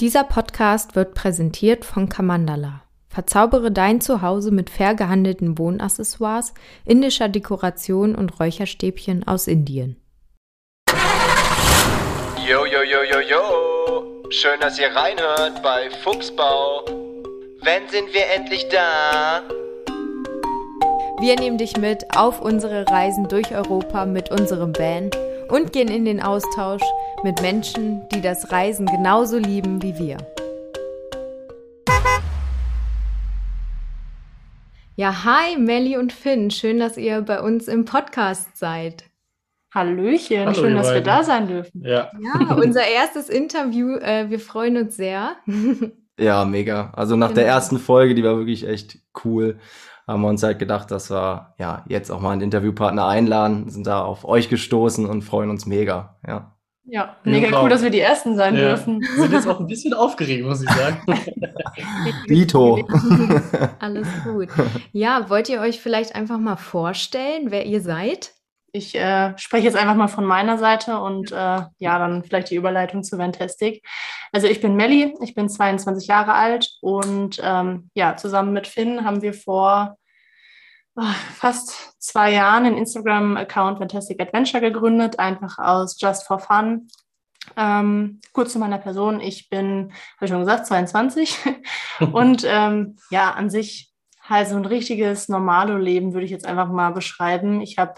Dieser Podcast wird präsentiert von Kamandala. Verzaubere dein Zuhause mit fair gehandelten Wohnaccessoires, indischer Dekoration und Räucherstäbchen aus Indien. Yo, yo, yo, yo, yo! Schön, dass ihr reinhört bei Fuchsbau. Wann sind wir endlich da? Wir nehmen dich mit auf unsere Reisen durch Europa mit unserem Van und gehen in den Austausch mit Menschen, die das Reisen genauso lieben wie wir. Ja, hi Melli und Finn, schön, dass ihr bei uns im Podcast seid. Hallöchen, Hallo, schön, dass wir beiden. da sein dürfen. Ja, Ja, unser erstes Interview, äh, wir freuen uns sehr. Ja, mega. Also nach der Genau. ersten Folge, die war wirklich echt cool, haben wir uns halt gedacht, dass wir ja jetzt auch mal einen Interviewpartner einladen, sind da auf euch gestoßen und freuen uns mega. Ja. Ja, mega cool, dass wir die Ersten sein ja. dürfen. sind jetzt auch ein bisschen aufgeregt, muss ich sagen. Dito. Alles gut. Ja, wollt ihr euch vielleicht einfach mal vorstellen, wer ihr seid? Ich äh, spreche jetzt einfach mal von meiner Seite und äh, ja, dann vielleicht die Überleitung zu Fantastic. Also ich bin Melli, ich bin 22 Jahre alt und ähm, ja, zusammen mit Finn haben wir vor fast zwei Jahren den Instagram-Account Fantastic Adventure gegründet, einfach aus Just for Fun. Ähm, kurz zu meiner Person, ich bin, habe ich schon gesagt, 22 und ähm, ja, an sich halt so ein richtiges Normalo-Leben würde ich jetzt einfach mal beschreiben. Ich habe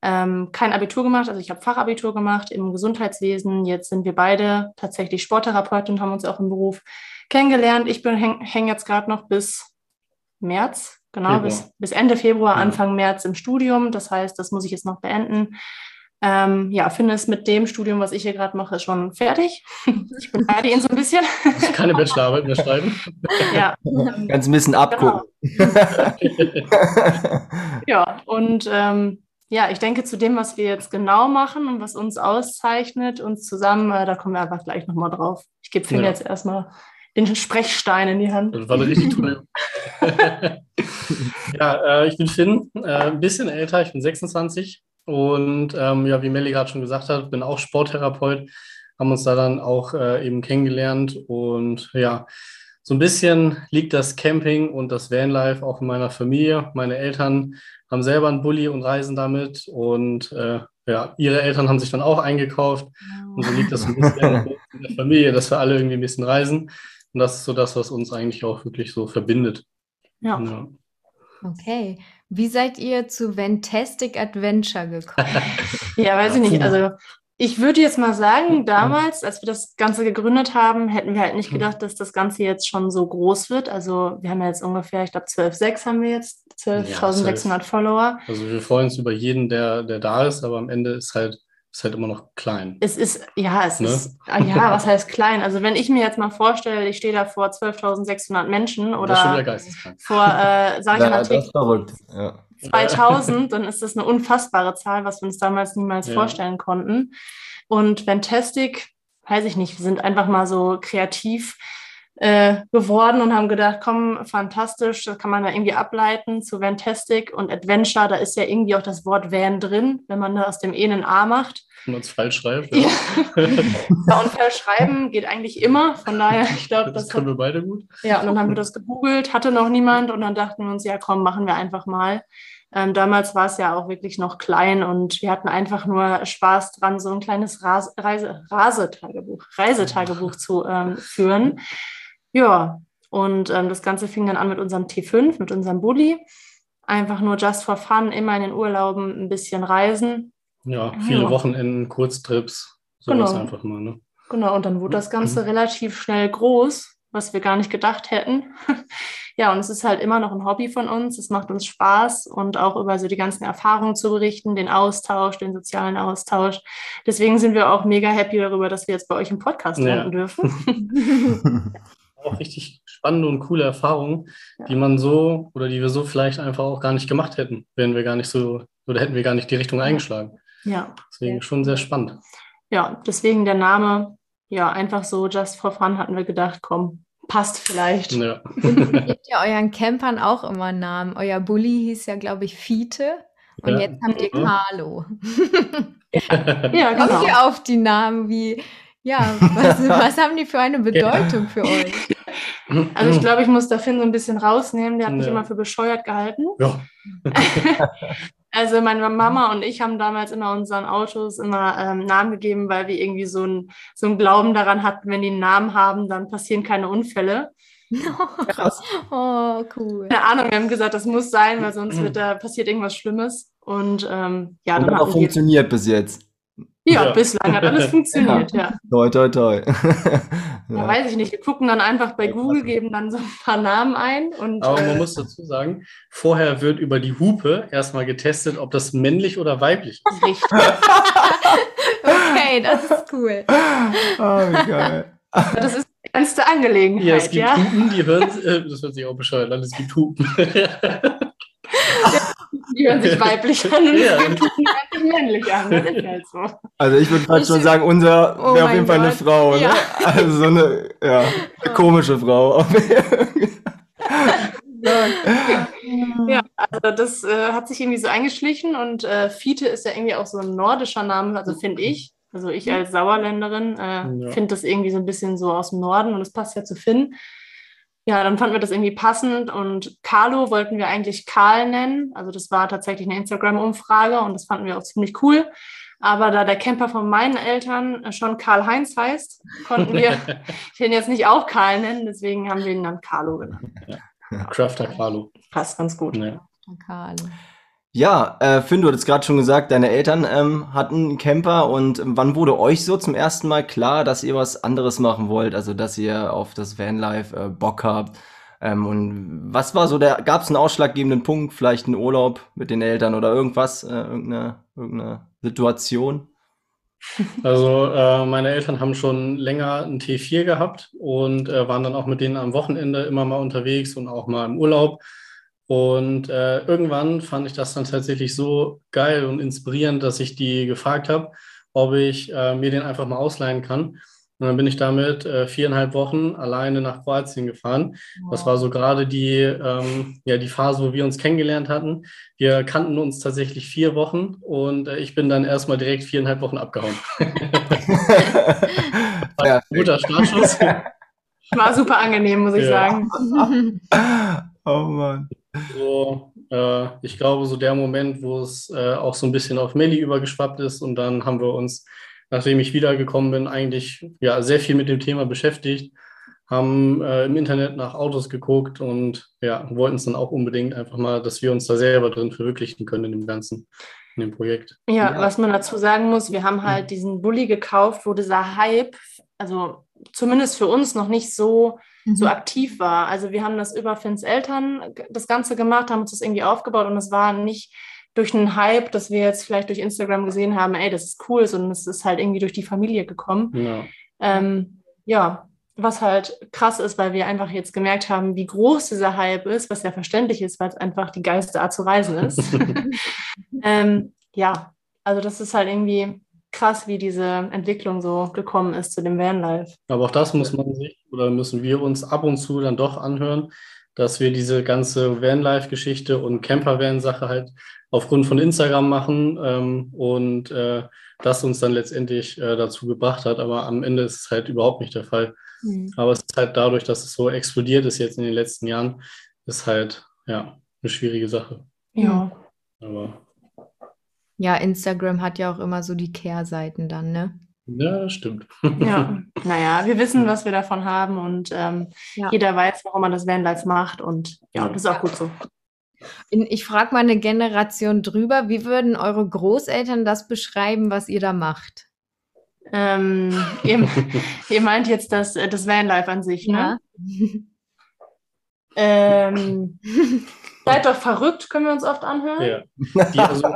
ähm, kein Abitur gemacht, also ich habe Fachabitur gemacht im Gesundheitswesen. Jetzt sind wir beide tatsächlich Sporttherapeuten und haben uns auch im Beruf kennengelernt. Ich bin häng, häng jetzt gerade noch bis März, genau, bis, bis Ende Februar, Ja. Anfang März im Studium. Das heißt, das muss ich jetzt noch beenden. Ähm, ja, finde es mit dem Studium, was ich hier gerade mache, schon fertig. Ich beneide ihn so ein bisschen. Ich kann eine Bachelorarbeit mehr schreiben. ja, Ganz ein bisschen abgucken. Ja, und ähm, ja, ich denke, zu dem, was wir jetzt genau machen und was uns auszeichnet, uns zusammen, äh, da kommen wir einfach gleich nochmal drauf. Ich gebe Finn Ja. jetzt erstmal den Sprechstein in die Hand. Das war eine richtig tolle. ja, äh, ich bin Finn, äh, ein bisschen älter, ich bin 26 und ähm, ja, wie Melli gerade schon gesagt hat, bin auch Sporttherapeut, haben uns da dann auch äh, eben kennengelernt und ja, so ein bisschen liegt das Camping und das Vanlife auch in meiner Familie. Meine Eltern haben selber einen Bulli und reisen damit und äh, ja, ihre Eltern haben sich dann auch eingekauft und so liegt das so ein bisschen in der Familie, dass wir alle irgendwie ein bisschen reisen. Und das ist so das, was uns eigentlich auch wirklich so verbindet. Ja. Ja. Okay. Wie seid ihr zu Fantastic Adventure gekommen? Ja, weiß ich nicht. Also ich würde jetzt mal sagen, damals, als wir das Ganze gegründet haben, hätten wir halt nicht gedacht, dass das Ganze jetzt schon so groß wird. Also wir haben ja jetzt ungefähr, ich glaube 12,6 haben wir jetzt, 12.600 Follower. Also wir freuen uns über jeden, der, der da ist, aber am Ende ist halt, ist halt immer noch klein. Es ist, ja, es Ne? ist, ah, ja, was heißt klein? Also wenn ich mir jetzt mal vorstelle, ich stehe da vor 12.600 Menschen oder vor, äh, sag ich mal, das ist verrückt. Ja. 2000, dann ist das eine unfassbare Zahl, was wir uns damals niemals Ja. vorstellen konnten. Und Fantastic, weiß ich nicht, wir sind einfach mal so kreativ äh, geworden und haben gedacht, komm, fantastisch, das kann man da irgendwie ableiten zu Fantastic und Adventure, da ist ja irgendwie auch das Wort Van drin, wenn man da aus dem E ein A macht. Wenn man es falsch schreibt. Ja. Ja. Ja, und verschreiben geht eigentlich immer, von daher, ich glaube, Das das können wir beide gut. ja, und dann haben wir das gegoogelt, hatte noch niemand und dann dachten wir uns, ja komm, machen wir einfach mal. Ähm, damals war es ja auch wirklich noch klein und wir hatten einfach nur Spaß dran, so ein kleines Ras Reise Rasetagebuch, Reisetagebuch zu ähm, führen. Ja, und ähm, das Ganze fing dann an mit unserem T5, mit unserem Bulli. Einfach nur just for fun, immer in den Urlauben ein bisschen reisen. Ja, viele Ja. Wochenenden, Kurztrips, sowas Genau. einfach mal. Ne? Genau, und dann wurde das Ganze relativ schnell groß, was wir gar nicht gedacht hätten. ja, und es ist halt immer noch ein Hobby von uns. Es macht uns Spaß und auch über so die ganzen Erfahrungen zu berichten, den Austausch, den sozialen Austausch. Deswegen sind wir auch mega happy darüber, dass wir jetzt bei euch im Podcast Ja. landen dürfen. Auch richtig spannende und coole Erfahrungen, Ja. die man so oder die wir so vielleicht einfach auch gar nicht gemacht hätten, wären wir gar nicht so oder hätten wir gar nicht die Richtung eingeschlagen. ja, Deswegen Ja. schon sehr spannend. ja, deswegen der Name, ja, einfach so just for fun hatten wir gedacht, komm, passt vielleicht. Ja. Gebt ja euren Campern auch immer einen Namen. Euer Bulli hieß ja, glaube ich, Fiete. Und Ja. jetzt habt ihr Mhm. Carlo. Ja, Kommt genau. ihr auf die Namen? Wie, Ja, was, was haben die für eine Bedeutung für euch? Also ich glaube, ich muss da Finn so ein bisschen rausnehmen. Der hat mich Ja. immer für bescheuert gehalten. Ja. Also meine Mama und ich haben damals immer unseren Autos immer ähm, Namen gegeben, weil wir irgendwie so einen so einen Glauben daran hatten, wenn die einen Namen haben, dann passieren keine Unfälle. Krass. Oh, cool. Keine Ahnung, wir haben gesagt, das muss sein, weil sonst wird da passiert irgendwas Schlimmes. Und ähm, ja, Und dann hat auch funktioniert bis jetzt. Ja, Ja. bislang hat alles funktioniert, ja. Toi, toi, toi. Ja, weiß ich nicht. Wir gucken dann einfach bei Google, geben dann so ein paar Namen ein und Aber man äh, muss dazu sagen, vorher wird über die Hupe erstmal getestet, ob das männlich oder weiblich ist. richtig. Okay, das ist cool. Oh, wie geil. Das ist die ernste Angelegenheit, Ja, es gibt ja. Hupen, die hören, äh, das hört sich auch bescheuert an, es gibt Hupen. Die hören sich weiblich an und Ja. die hören sich männlich an. Das ist halt so. Also ich würde fast Ich- schon sagen, unser Oh wäre auf jeden Fall eine Gott. Frau, ne? Ja. Also so eine, ja, eine komische Frau. Ja, also das äh, hat sich irgendwie so eingeschlichen und äh, Fiete ist ja irgendwie auch so ein nordischer Name, also finde ich. Also ich als Sauerländerin äh, Ja. finde das irgendwie so ein bisschen so aus dem Norden und es passt ja zu Finn. Ja, dann fanden wir das irgendwie passend und Carlo wollten wir eigentlich Karl nennen. Also das war tatsächlich eine Instagram-Umfrage und das fanden wir auch ziemlich cool. Aber da der Camper von meinen Eltern schon Karl-Heinz heißt, konnten wir den jetzt nicht auch Karl nennen. Deswegen haben wir ihn dann Carlo genannt. Crafter Carlo. Passt ganz gut. Ja. Karl. Ja, äh, Finn, du hattest gerade schon gesagt, deine Eltern ähm, hatten einen Camper und ähm, wann wurde euch so zum ersten Mal klar, dass ihr was anderes machen wollt, also dass ihr auf das Vanlife äh, Bock habt? Ähm, und was war so der, gab es einen ausschlaggebenden Punkt, vielleicht einen Urlaub mit den Eltern oder irgendwas, äh, irgendeine, irgendeine Situation? Also äh, meine Eltern haben schon länger einen T4 gehabt und äh, waren dann auch mit denen am Wochenende immer mal unterwegs und auch mal im Urlaub. Und äh, irgendwann fand ich das dann tatsächlich so geil und inspirierend, dass ich die gefragt habe, ob ich äh, mir den einfach mal ausleihen kann. Und dann bin ich damit äh, viereinhalb Wochen alleine nach Kroatien gefahren. Das war so gerade die, ähm, ja, die Phase, wo wir uns kennengelernt hatten. Wir kannten uns tatsächlich vier Wochen und äh, ich bin dann erstmal direkt viereinhalb Wochen abgehauen. Ja. Guter Startschuss. War super angenehm, muss ich Ja. sagen. oh Mann. So, äh, ich glaube, so der Moment, wo es äh, auch so ein bisschen auf Melli übergeschwappt ist und dann haben wir uns, nachdem ich wiedergekommen bin, eigentlich ja sehr viel mit dem Thema beschäftigt, haben äh, im Internet nach Autos geguckt und ja, wollten es dann auch unbedingt einfach mal, dass wir uns da selber drin verwirklichen können in dem Ganzen, in dem Projekt. Ja, Ja. was man dazu sagen muss, wir haben halt diesen Bulli gekauft, wo dieser Hype, also zumindest für uns noch nicht so, so Mhm. aktiv war. Also wir haben das über Finns Eltern das Ganze gemacht, haben uns das irgendwie aufgebaut und es war nicht durch einen Hype, dass wir jetzt vielleicht durch Instagram gesehen haben, ey, das ist cool, sondern es ist halt irgendwie durch die Familie gekommen. Ja. Ähm, ja, was halt krass ist, weil wir einfach jetzt gemerkt haben, wie groß dieser Hype ist, was ja verständlich ist, weil es einfach die geilste Art zu reisen ist. ähm, ja, also das ist halt irgendwie krass, wie diese Entwicklung so gekommen ist zu dem Vanlife. Aber auch das muss man sich oder müssen wir uns ab und zu dann doch anhören, dass wir diese ganze Vanlife-Geschichte und Campervan-Sache halt aufgrund von Instagram machen ähm, und äh, das uns dann letztendlich äh, dazu gebracht hat. Aber am Ende ist es halt überhaupt nicht der Fall. Mhm. Aber es ist halt dadurch, dass es so explodiert ist jetzt in den letzten Jahren, ist halt ja eine schwierige Sache. Ja. Aber Ja, Instagram hat ja auch immer so die Kehrseiten dann, ne? Ja, stimmt. Ja, naja, wir wissen, was wir davon haben und ähm, Ja. jeder weiß, warum man das Vanlife macht und ja, das ist auch gut so. Ich frage mal eine Generation drüber, wie würden eure Großeltern das beschreiben, was ihr da macht? Ähm, ihr, ihr meint jetzt das, äh, das Vanlife an sich, ne? Ähm, seid doch verrückt, können wir uns oft anhören. Ja, die, also,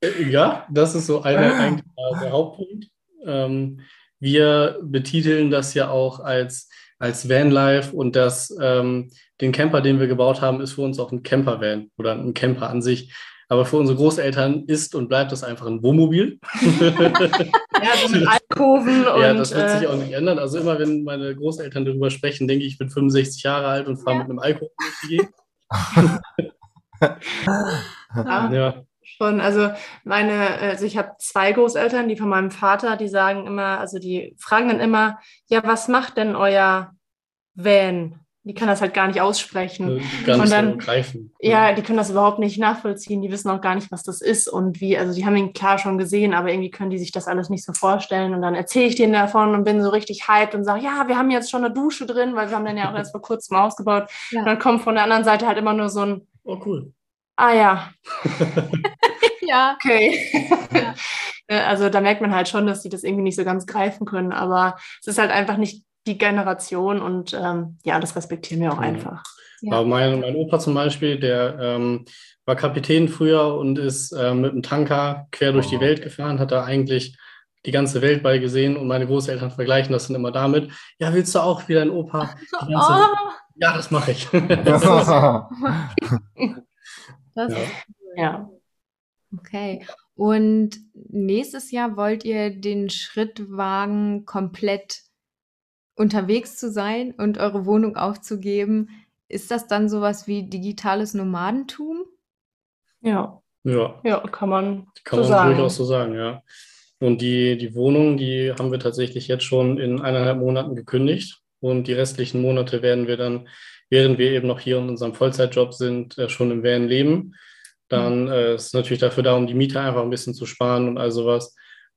äh, ja das ist so eine, eigentlich der, der Hauptpunkt. Ähm, wir betiteln das ja auch als, als Vanlife und das, ähm, den Camper, den wir gebaut haben, ist für uns auch ein Campervan oder ein Camper an sich. Aber für unsere Großeltern ist und bleibt das einfach ein Wohnmobil. Ja, so mit Alkoven und ja, das wird sich äh, auch nicht ändern. Also immer, wenn meine Großeltern darüber sprechen, denke ich, ich bin 65 Jahre alt und fahre mit einem Alkohol durch die Gegend. ja, Ja, Schon, also meine, also ich habe zwei Großeltern, die von meinem Vater, die sagen immer, also die fragen dann immer, ja, was macht denn euer Van? Die kann das halt gar nicht aussprechen. Nicht und dann, greifen. ja, die können das überhaupt nicht nachvollziehen. Die wissen auch gar nicht, was das ist und wie. Also die haben ihn klar schon gesehen, aber irgendwie können die sich das alles nicht so vorstellen. Und dann erzähle ich denen davon und bin so richtig hyped und sage, ja, wir haben jetzt schon eine Dusche drin, weil wir haben den ja auch erst vor kurzem ausgebaut. Ja. Und dann kommt von der anderen Seite halt immer nur so ein, Oh, cool. Ah ja, Ja. okay. Ja. Äh, Also da merkt man halt schon, dass die das irgendwie nicht so ganz greifen können, aber es ist halt einfach nicht die Generation und ähm, ja, das respektieren wir auch Mhm. einfach. Ja. Aber mein, mein Opa zum Beispiel, der ähm, war Kapitän früher und ist ähm, mit einem Tanker quer durch die Oh. Welt gefahren, hat da eigentlich die ganze Welt bei gesehen und meine Großeltern vergleichen das dann immer damit. Ja, willst du auch wieder ein Opa? Die ganze Welt. Oh, Ja, das mache ich. Das Ja. ist Ja. Okay. Und nächstes Jahr wollt ihr den Schritt wagen, komplett unterwegs zu sein und eure Wohnung aufzugeben. Ist das dann sowas wie digitales Nomadentum? Ja, ja, ja, kann man kann so man sagen. durchaus so sagen, ja. Und die, die Wohnung, die haben wir tatsächlich jetzt schon in eineinhalb Monaten gekündigt. Und die restlichen Monate werden wir dann, während wir eben noch hier in unserem Vollzeitjob sind, äh, schon im Van leben. Dann äh, ist es natürlich dafür da, um die Miete einfach ein bisschen zu sparen und all sowas.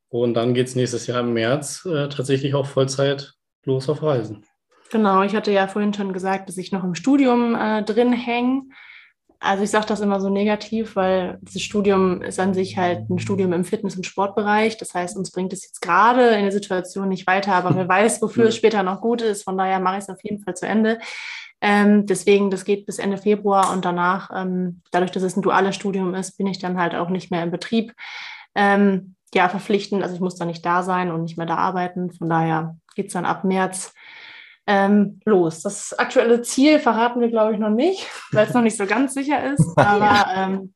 Und dann geht es nächstes Jahr im März äh, tatsächlich auch Vollzeit los auf Reisen. Genau, ich hatte ja vorhin schon gesagt, dass ich noch im Studium äh, drin hänge. Also ich sage das immer so negativ, weil dieses Studium ist an sich halt ein Studium im Fitness- und Sportbereich. Das heißt, uns bringt es jetzt gerade in der Situation nicht weiter, aber wer weiß, wofür es später noch gut ist. Von daher mache ich es auf jeden Fall zu Ende. Ähm, deswegen, das geht bis Ende Februar und danach, ähm, dadurch, dass es ein duales Studium ist, bin ich dann halt auch nicht mehr im Betrieb. Ähm, ja, verpflichtend, also ich muss da nicht da sein und nicht mehr da arbeiten. Von daher geht es dann ab März ähm, los. Das aktuelle Ziel verraten wir, glaube ich, noch nicht, weil es noch nicht so ganz sicher ist. Aber ähm,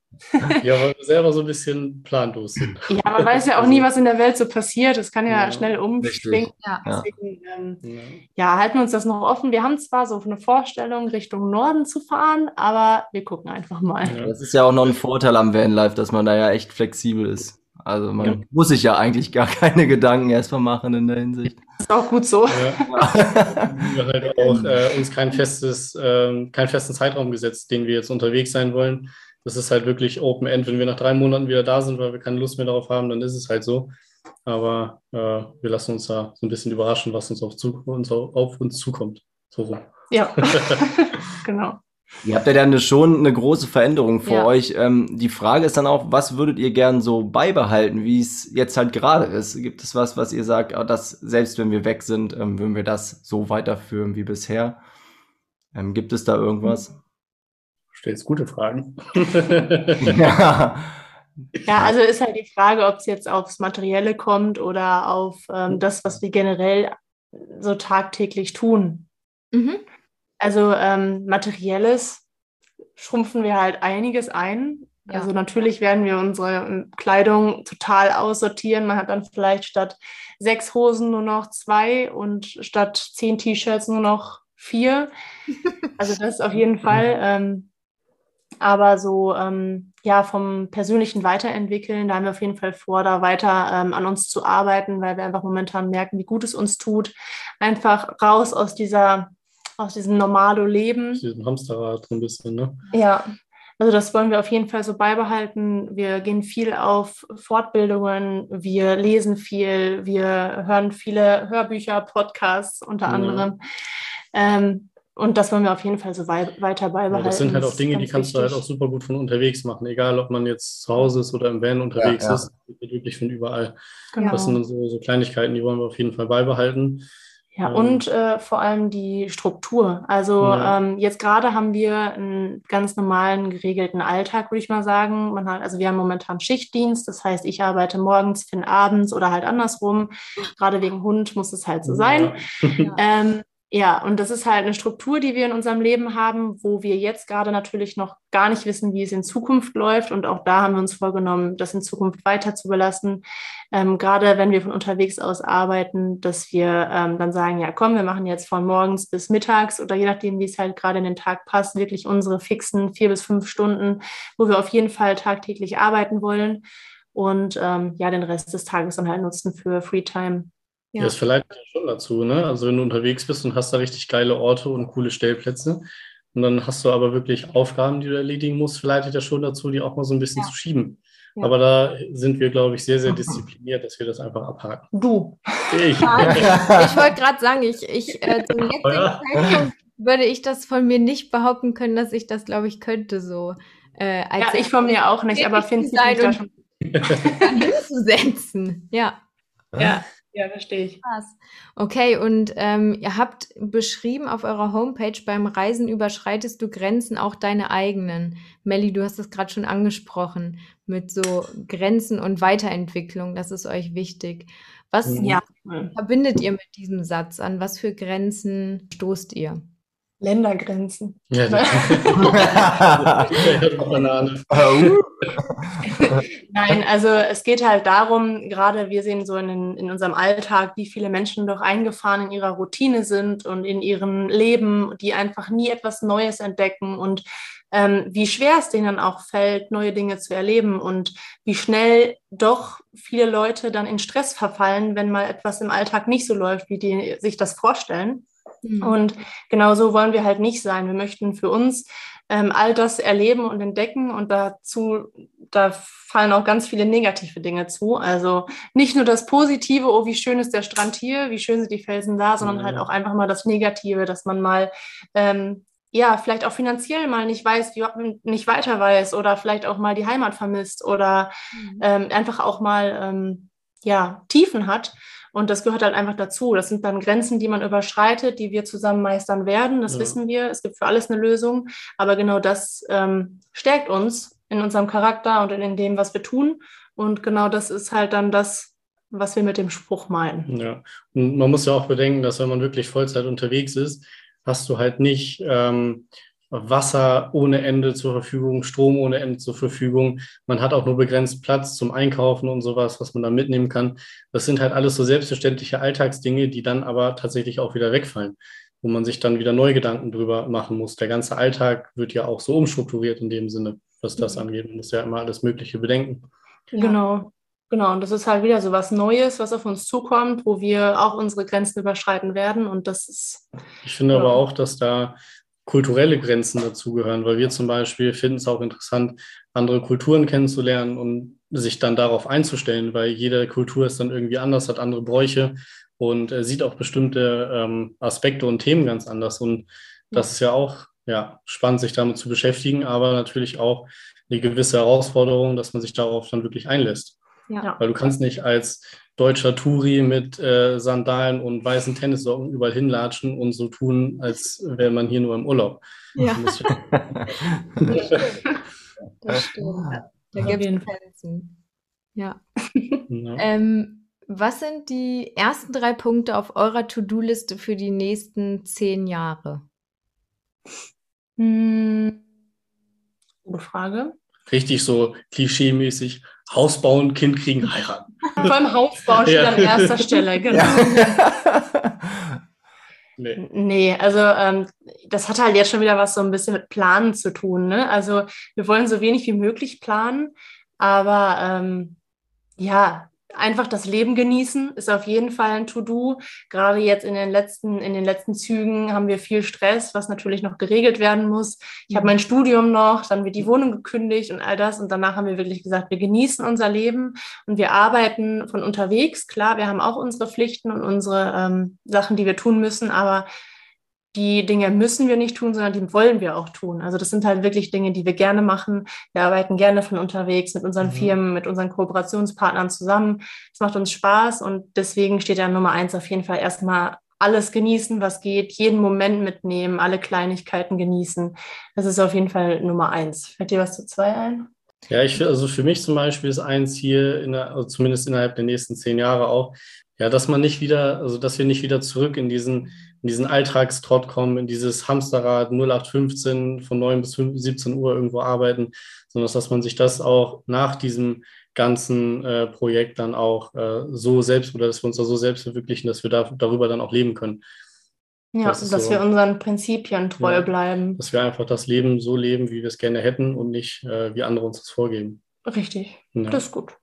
Ja, weil wir selber so ein bisschen planlos sind. ja, man weiß ja auch nie, was in der Welt so passiert. Es kann ja, Ja, schnell umschwingen. Ja. Ja. Deswegen, ähm, Ja. ja, halten wir uns das noch offen. Wir haben zwar so eine Vorstellung, Richtung Norden zu fahren, aber wir gucken einfach mal. Ja. Das ist ja auch noch ein Vorteil am Vanlife, dass man da ja echt flexibel ist. Also man Ja. muss sich ja eigentlich gar keine Gedanken erstmal machen in der Hinsicht. Ist auch gut so. Ja. wir halt auch äh, uns kein festes, ähm, keinen festen Zeitraum gesetzt, den wir jetzt unterwegs sein wollen. Das ist halt wirklich Open End. Wenn wir nach drei Monaten wieder da sind, weil wir keine Lust mehr darauf haben, dann ist es halt so. Aber äh, wir lassen uns da so ein bisschen überraschen, was uns auf, zu, uns auf, auf uns zukommt. So rum. Ja, genau. Ihr habt ja dann schon eine große Veränderung vor Ja. euch. Ähm, die Frage ist dann auch, was würdet ihr gern so beibehalten, wie es jetzt halt gerade ist? Gibt es was, was ihr sagt, ah, das, selbst wenn wir weg sind, ähm, würden wir das so weiterführen wie bisher? Ähm, gibt es da irgendwas? Stellst gute Fragen. ja. Ja, also ist halt die Frage, ob es jetzt aufs Materielle kommt oder auf ähm, das, was wir generell so tagtäglich tun. Mhm. Also ähm, materielles schrumpfen wir halt einiges ein. Ja. Also natürlich werden wir unsere ähm, Kleidung total aussortieren. Man hat dann vielleicht statt sechs Hosen nur noch zwei und statt zehn T-Shirts nur noch vier. Also das auf jeden Fall. Ähm, aber so ähm, ja vom persönlichen Weiterentwickeln, da haben wir auf jeden Fall vor, da weiter ähm, an uns zu arbeiten, weil wir einfach momentan merken, wie gut es uns tut, einfach raus aus dieser aus diesem Normalo-Leben. Diesen Hamsterrad so ein bisschen, ne? Ja, also das wollen wir auf jeden Fall so beibehalten. Wir gehen viel auf Fortbildungen, wir lesen viel, wir hören viele Hörbücher, Podcasts unter Ja. anderem. Ähm, und das wollen wir auf jeden Fall so wei weiter beibehalten. Ja, das sind halt auch Dinge, die kannst du halt wichtig. auch super gut von unterwegs machen. Egal, ob man jetzt zu Hause ist oder im Van unterwegs Ja, ja. ist. Das geht wirklich von überall. Genau. Das sind so, so Kleinigkeiten, die wollen wir auf jeden Fall beibehalten. Ja, Ähm, und äh, vor allem die Struktur. Also Ja. ähm, jetzt gerade haben wir einen ganz normalen, geregelten Alltag, würde ich mal sagen. Man hat, also wir haben momentan Schichtdienst, das heißt, ich arbeite morgens, Finn abends oder halt andersrum. Gerade wegen Hund muss es halt so sein. Ja. Ähm, Ja, und das ist halt eine Struktur, die wir in unserem Leben haben, wo wir jetzt gerade natürlich noch gar nicht wissen, wie es in Zukunft läuft. Und auch da haben wir uns vorgenommen, das in Zukunft weiter zu belassen. Ähm, gerade wenn wir von unterwegs aus arbeiten, dass wir ähm, dann sagen, ja, komm, wir machen jetzt von morgens bis mittags oder je nachdem, wie es halt gerade in den Tag passt, wirklich unsere fixen vier bis fünf Stunden, wo wir auf jeden Fall tagtäglich arbeiten wollen. Und ähm, ja, den Rest des Tages dann halt nutzen für Freetime. Ja. Das verleitet ja schon dazu, ne? Also wenn du unterwegs bist und hast da richtig geile Orte und coole Stellplätze und dann hast du aber wirklich Aufgaben, die du erledigen musst, verleitet ja schon dazu, die auch mal so ein bisschen ja. zu schieben. Ja. Aber da sind wir, glaube ich, sehr, sehr diszipliniert, dass wir das einfach abhaken. Du. Ich. ich wollte gerade sagen, ich, ich äh, zum jetzigen. Zeitpunkt würde ich das von mir nicht behaupten können, dass ich das, glaube ich, könnte so. Äh, ja, ich von mir auch nicht, aber finde ich da schon hinzusetzen. Ja. Ja. Ja, verstehe ich. Krass. Okay, und ähm, ihr habt beschrieben auf eurer Homepage, beim Reisen überschreitest du Grenzen, auch deine eigenen. Melli, du hast das gerade schon angesprochen, mit so Grenzen und Weiterentwicklung, das ist euch wichtig. Was ja. verbindet ihr mit diesem Satz? An was für Grenzen stoßt ihr? Ländergrenzen. Ja, Nein, also es geht halt darum, gerade wir sehen so in, in unserem Alltag, wie viele Menschen doch eingefahren in ihrer Routine sind und in ihrem Leben, die einfach nie etwas Neues entdecken und ähm, wie schwer es denen auch fällt, neue Dinge zu erleben und wie schnell doch viele Leute dann in Stress verfallen, wenn mal etwas im Alltag nicht so läuft, wie die sich das vorstellen. Mhm. Und genau so wollen wir halt nicht sein. Wir möchten für uns ähm, all das erleben und entdecken und dazu, da fallen auch ganz viele negative Dinge zu. Also nicht nur das Positive, oh, wie schön ist der Strand hier, wie schön sind die Felsen da, sondern ja. halt auch einfach mal das Negative, dass man mal ähm, ja, vielleicht auch finanziell mal nicht weiß, wie nicht weiter weiß oder vielleicht auch mal die Heimat vermisst oder mhm. ähm, einfach auch mal ähm, ja, Tiefen hat. Und das gehört halt einfach dazu. Das sind dann Grenzen, die man überschreitet, die wir zusammen meistern werden. Das ja. wissen wir. Es gibt für alles eine Lösung. Aber genau das ähm, stärkt uns in unserem Charakter und in dem, was wir tun. Und genau das ist halt dann das, was wir mit dem Spruch meinen. Ja, und man muss ja auch bedenken, dass wenn man wirklich Vollzeit unterwegs ist, hast du halt nicht ähm, Wasser ohne Ende zur Verfügung, Strom ohne Ende zur Verfügung. Man hat auch nur begrenzt Platz zum Einkaufen und sowas, was man da mitnehmen kann. Das sind halt alles so selbstverständliche Alltagsdinge, die dann aber tatsächlich auch wieder wegfallen, wo man sich dann wieder neue Gedanken drüber machen muss. Der ganze Alltag wird ja auch so umstrukturiert in dem Sinne, was das mhm. angeht. Man muss ja immer alles Mögliche bedenken. Genau. Genau, und das ist halt wieder so was Neues, was auf uns zukommt, wo wir auch unsere Grenzen überschreiten werden. Und das ist. Ich finde ja. aber auch, dass da kulturelle Grenzen dazugehören, weil wir zum Beispiel finden es auch interessant, andere Kulturen kennenzulernen und sich dann darauf einzustellen, weil jede Kultur ist dann irgendwie anders, hat andere Bräuche und äh, sieht auch bestimmte ähm, Aspekte und Themen ganz anders. Und das ist ja auch ja, spannend, sich damit zu beschäftigen, aber natürlich auch eine gewisse Herausforderung, dass man sich darauf dann wirklich einlässt. Ja. Weil du kannst nicht als deutscher Touri mit äh, Sandalen und weißen Tennissocken überall hinlatschen und so tun, als wäre man hier nur im Urlaub. Ja. das stimmt. Das stimmt. Da gibt es Grenzen. Ja. ja. Ähm, was sind die ersten drei Punkte auf eurer To-Do-Liste für die nächsten zehn Jahre? Hm, gute Frage. Richtig so klischeemäßig. Haus bauen, Kind kriegen, heiraten. Beim Hausbau steht ja. an erster Stelle, genau. Nee. nee. also ähm, das hat halt jetzt schon wieder was so ein bisschen mit Planen zu tun. Ne? Also wir wollen so wenig wie möglich planen, aber ähm, ja, einfach das Leben genießen ist auf jeden Fall ein To-Do. Gerade jetzt in den letzten, in den letzten Zügen haben wir viel Stress, was natürlich noch geregelt werden muss. Ich habe mhm. mein Studium noch, dann wird die Wohnung gekündigt und all das. Und danach haben wir wirklich gesagt, wir genießen unser Leben und wir arbeiten von unterwegs. Klar, wir haben auch unsere Pflichten und unsere ähm, Sachen, die wir tun müssen, aber die Dinge müssen wir nicht tun, sondern die wollen wir auch tun. Also das sind halt wirklich Dinge, die wir gerne machen. Wir arbeiten gerne von unterwegs mit unseren mhm. Firmen, mit unseren Kooperationspartnern zusammen. Es macht uns Spaß und deswegen steht ja Nummer eins auf jeden Fall erstmal alles genießen, was geht, jeden Moment mitnehmen, alle Kleinigkeiten genießen. Das ist auf jeden Fall Nummer eins. Fällt dir was zu zwei ein? Ja, ich also für mich zum Beispiel ist eins hier, in der, also zumindest innerhalb der nächsten zehn Jahre auch, ja, dass man nicht wieder, also dass wir nicht wieder zurück in diesen in diesen Alltagstrott kommen, in dieses Hamsterrad 0815 von 9 bis 17 Uhr irgendwo arbeiten, sondern dass man sich das auch nach diesem ganzen äh, Projekt dann auch äh, so selbst oder dass wir uns da so selbst verwirklichen, dass wir da, darüber dann auch leben können. Ja, das dass so, wir unseren Prinzipien treu ja, bleiben. Dass wir einfach das Leben so leben, wie wir es gerne hätten und nicht, äh, wie andere uns das vorgeben. Richtig, ja. das ist gut.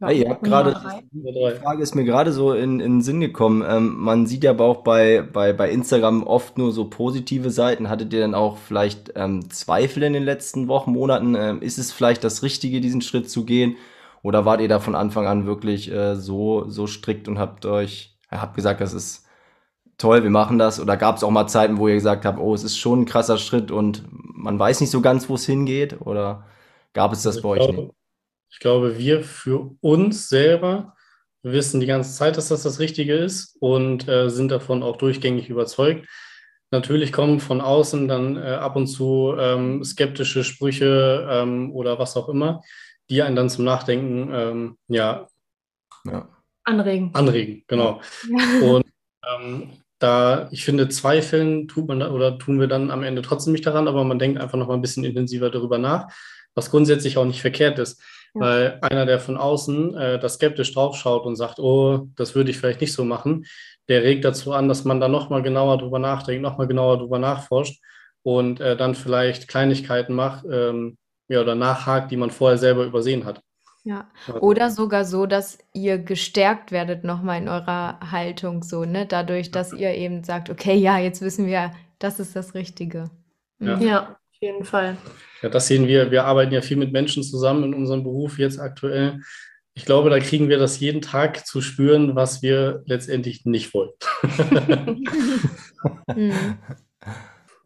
Ja, hey, ihr habt gerade, die Frage ist mir gerade so in, in den Sinn gekommen. Ähm, man sieht ja aber auch bei, bei, bei Instagram oft nur so positive Seiten. Hattet ihr dann auch vielleicht ähm, Zweifel in den letzten Wochen, Monaten? Ähm, ist es vielleicht das Richtige, diesen Schritt zu gehen? Oder wart ihr da von Anfang an wirklich äh, so, so strikt und habt euch, habt gesagt, das ist toll, wir machen das? Oder gab es auch mal Zeiten, wo ihr gesagt habt, oh, es ist schon ein krasser Schritt und man weiß nicht so ganz, wo es hingeht? Oder gab es das ich bei glaube, euch nicht? Ich glaube, wir für uns selber wissen die ganze Zeit, dass das das Richtige ist und äh, sind davon auch durchgängig überzeugt. Natürlich kommen von außen dann äh, ab und zu ähm, skeptische Sprüche ähm, oder was auch immer, die einen dann zum Nachdenken ähm, ja, ja, anregen. Anregen, genau. Ja. Und ähm, da, ich finde, zweifeln tut man oder tun wir dann am Ende trotzdem nicht daran, aber man denkt einfach noch mal ein bisschen intensiver darüber nach, was grundsätzlich auch nicht verkehrt ist. Ja. Weil einer, der von außen äh, da skeptisch draufschaut und sagt, oh, das würde ich vielleicht nicht so machen, der regt dazu an, dass man da nochmal genauer drüber nachdenkt, nochmal genauer drüber nachforscht und äh, dann vielleicht Kleinigkeiten macht ähm, ja, oder nachhakt, die man vorher selber übersehen hat. Ja, oder sogar so, dass ihr gestärkt werdet nochmal in eurer Haltung so, ne? Dadurch, dass ihr eben sagt, okay, ja, jetzt wissen wir, das ist das Richtige. Ja. Mhm. ja, jeden Fall. Ja, das sehen wir. Wir arbeiten ja viel mit Menschen zusammen in unserem Beruf jetzt aktuell. Ich glaube, da kriegen wir das jeden Tag zu spüren, was wir letztendlich nicht wollen. mhm.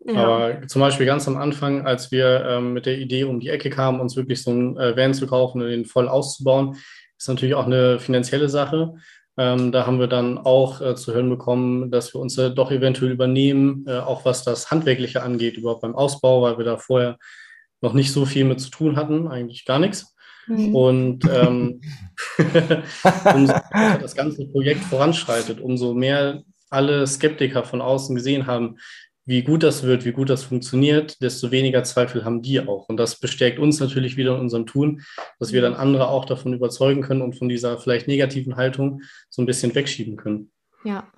Ja. Aber zum Beispiel ganz am Anfang, als wir ähm, mit der Idee um die Ecke kamen, uns wirklich so einen äh, Van zu kaufen und den voll auszubauen, ist natürlich auch eine finanzielle Sache. Ähm, da haben wir dann auch äh, zu hören bekommen, dass wir uns äh, doch eventuell übernehmen, äh, auch was das Handwerkliche angeht, überhaupt beim Ausbau, weil wir da vorher noch nicht so viel mit zu tun hatten, eigentlich gar nichts. Mhm. Und ähm, umso das ganze Projekt voranschreitet, umso mehr alle Skeptiker von außen gesehen haben, wie gut das wird, wie gut das funktioniert, desto weniger Zweifel haben die auch. Und das bestärkt uns natürlich wieder in unserem Tun, dass wir dann andere auch davon überzeugen können und von dieser vielleicht negativen Haltung so ein bisschen wegschieben können. Ja.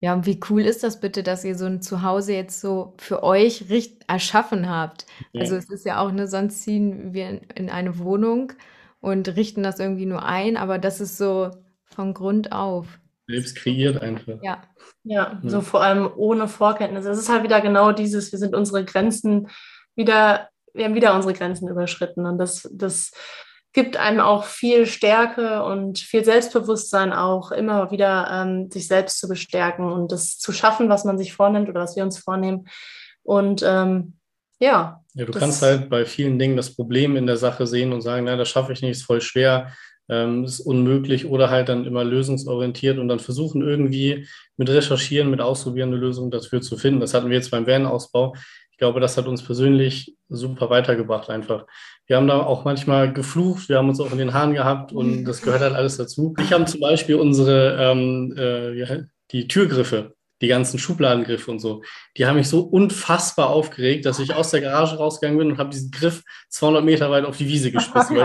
Ja, und wie cool ist das bitte, dass ihr so ein Zuhause jetzt so für euch richt erschaffen habt? Ja. Also es ist ja auch, ne, sonst ziehen wir in eine Wohnung und richten das irgendwie nur ein, aber das ist so von Grund auf. Selbst kreiert einfach. Ja. Ja, so vor allem ohne Vorkenntnis. Es ist halt wieder genau dieses, wir sind unsere Grenzen wieder, wir haben wieder unsere Grenzen überschritten. Und das, das gibt einem auch viel Stärke und viel Selbstbewusstsein auch, immer wieder ähm, sich selbst zu bestärken und das zu schaffen, was man sich vornimmt oder was wir uns vornehmen. Und ähm, ja. Ja, du kannst halt bei vielen Dingen das Problem in der Sache sehen und sagen, na, das schaffe ich nicht, ist voll schwer ähm, ist unmöglich oder halt dann immer lösungsorientiert und dann versuchen irgendwie mit Recherchieren, mit Ausprobieren eine Lösung dafür zu finden. Das hatten wir jetzt beim Van-Ausbau. Ich glaube, das hat uns persönlich super weitergebracht einfach. Wir haben da auch manchmal geflucht, wir haben uns auch in den Haaren gehabt und das gehört halt alles dazu. Ich habe zum Beispiel unsere, ähm, äh, die Türgriffe, die ganzen Schubladengriffe und so, die haben mich so unfassbar aufgeregt, dass ich aus der Garage rausgegangen bin und habe diesen Griff 200 Meter weit auf die Wiese geschmissen.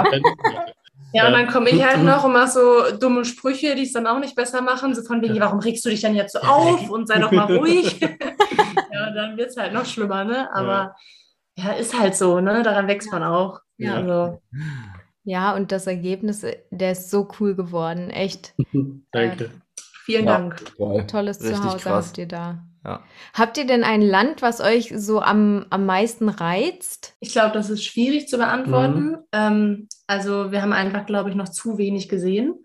Ja, und dann komme ich halt noch und mache so dumme Sprüche, die es dann auch nicht besser machen. So von wegen, warum regst du dich dann jetzt so auf und sei doch mal ruhig. ja, dann wird es halt noch schlimmer, ne? Aber ja. ja. ist halt so, ne? Daran wächst man auch. Ja. Also. ja, und das Ergebnis, der ist so cool geworden. Echt. Danke. Äh, vielen Dank. Toll. Tolles Richtig Zuhause krass. habt ihr da. Ja. Habt ihr denn ein Land, was euch so am, am meisten reizt? Ich glaube, das ist schwierig zu beantworten. Mhm. Ähm, also wir haben einfach, glaube ich, noch zu wenig gesehen.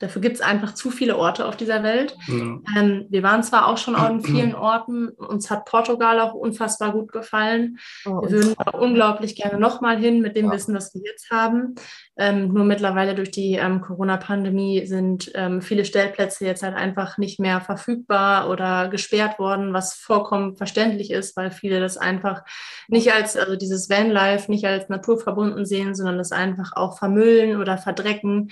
Dafür gibt es einfach zu viele Orte auf dieser Welt. Mhm. Ähm, wir waren zwar auch schon an vielen Orten, uns hat Portugal auch unfassbar gut gefallen. Oh, wir würden auch unglaublich gerne nochmal hin mit dem ja. Wissen, was wir jetzt haben. Ähm, nur mittlerweile durch die ähm, Corona-Pandemie sind ähm, viele Stellplätze jetzt halt einfach nicht mehr verfügbar oder gesperrt worden, was vollkommen verständlich ist, weil viele das einfach nicht als, also dieses Vanlife nicht als naturverbunden sehen, sondern das einfach auch vermüllen oder verdrecken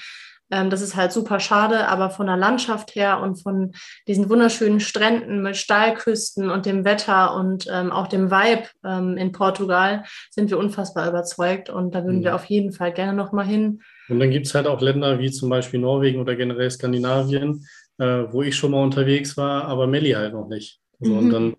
Ähm, das ist halt super schade, aber von der Landschaft her und von diesen wunderschönen Stränden mit Steilküsten und dem Wetter und ähm, auch dem Vibe ähm, in Portugal sind wir unfassbar überzeugt und da würden mhm. wir auf jeden Fall gerne nochmal hin. Und dann gibt es halt auch Länder wie zum Beispiel Norwegen oder generell Skandinavien, äh, wo ich schon mal unterwegs war, aber Melli halt noch nicht. Also, mhm. Und dann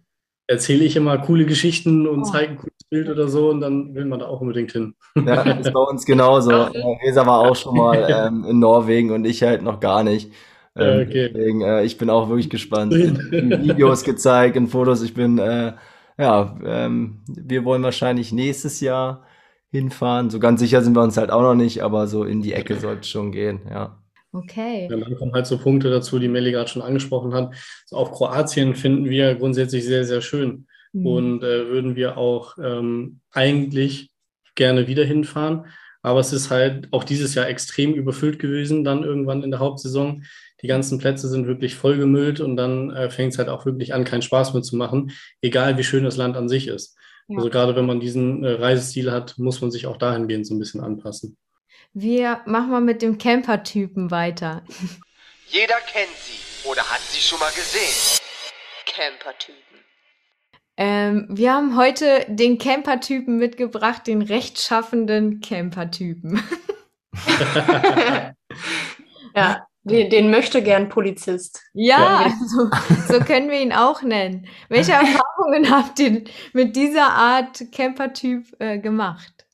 erzähle ich immer coole Geschichten und oh. zeige ein cooles Bild oder so und dann will man da auch unbedingt hin. Ja, das ist bei uns genauso. Resa war auch schon mal ähm, in Norwegen und ich halt noch gar nicht. Ähm, okay. Deswegen, äh, ich bin auch wirklich gespannt. In Videos gezeigt, in Fotos. Ich bin, äh, ja, ähm, wir wollen wahrscheinlich nächstes Jahr hinfahren. So ganz sicher sind wir uns halt auch noch nicht, aber so in die Ecke soll es schon gehen, ja. Okay. Ja, dann kommen halt so Punkte dazu, die Melli gerade schon angesprochen hat. Also auch Kroatien finden wir grundsätzlich sehr, sehr schön mhm. und äh, würden wir auch ähm, eigentlich gerne wieder hinfahren. Aber es ist halt auch dieses Jahr extrem überfüllt gewesen, dann irgendwann in der Hauptsaison. Die ganzen Plätze sind wirklich vollgemüllt und dann äh, fängt es halt auch wirklich an, keinen Spaß mehr zu machen, egal wie schön das Land an sich ist. Ja. Also gerade wenn man diesen äh, Reisestil hat, muss man sich auch dahingehend so ein bisschen anpassen. Wir machen mal mit dem Camper-Typen weiter. Jeder kennt sie oder hat sie schon mal gesehen. Camper-Typen. Ähm, wir haben heute den Camper-Typen mitgebracht, den rechtschaffenden Camper-Typen. ja, den, den, möchte gern Polizist. Ja, so, so, können wir ihn auch nennen. Welche Erfahrungen habt ihr mit dieser Art Camper-Typ äh, gemacht?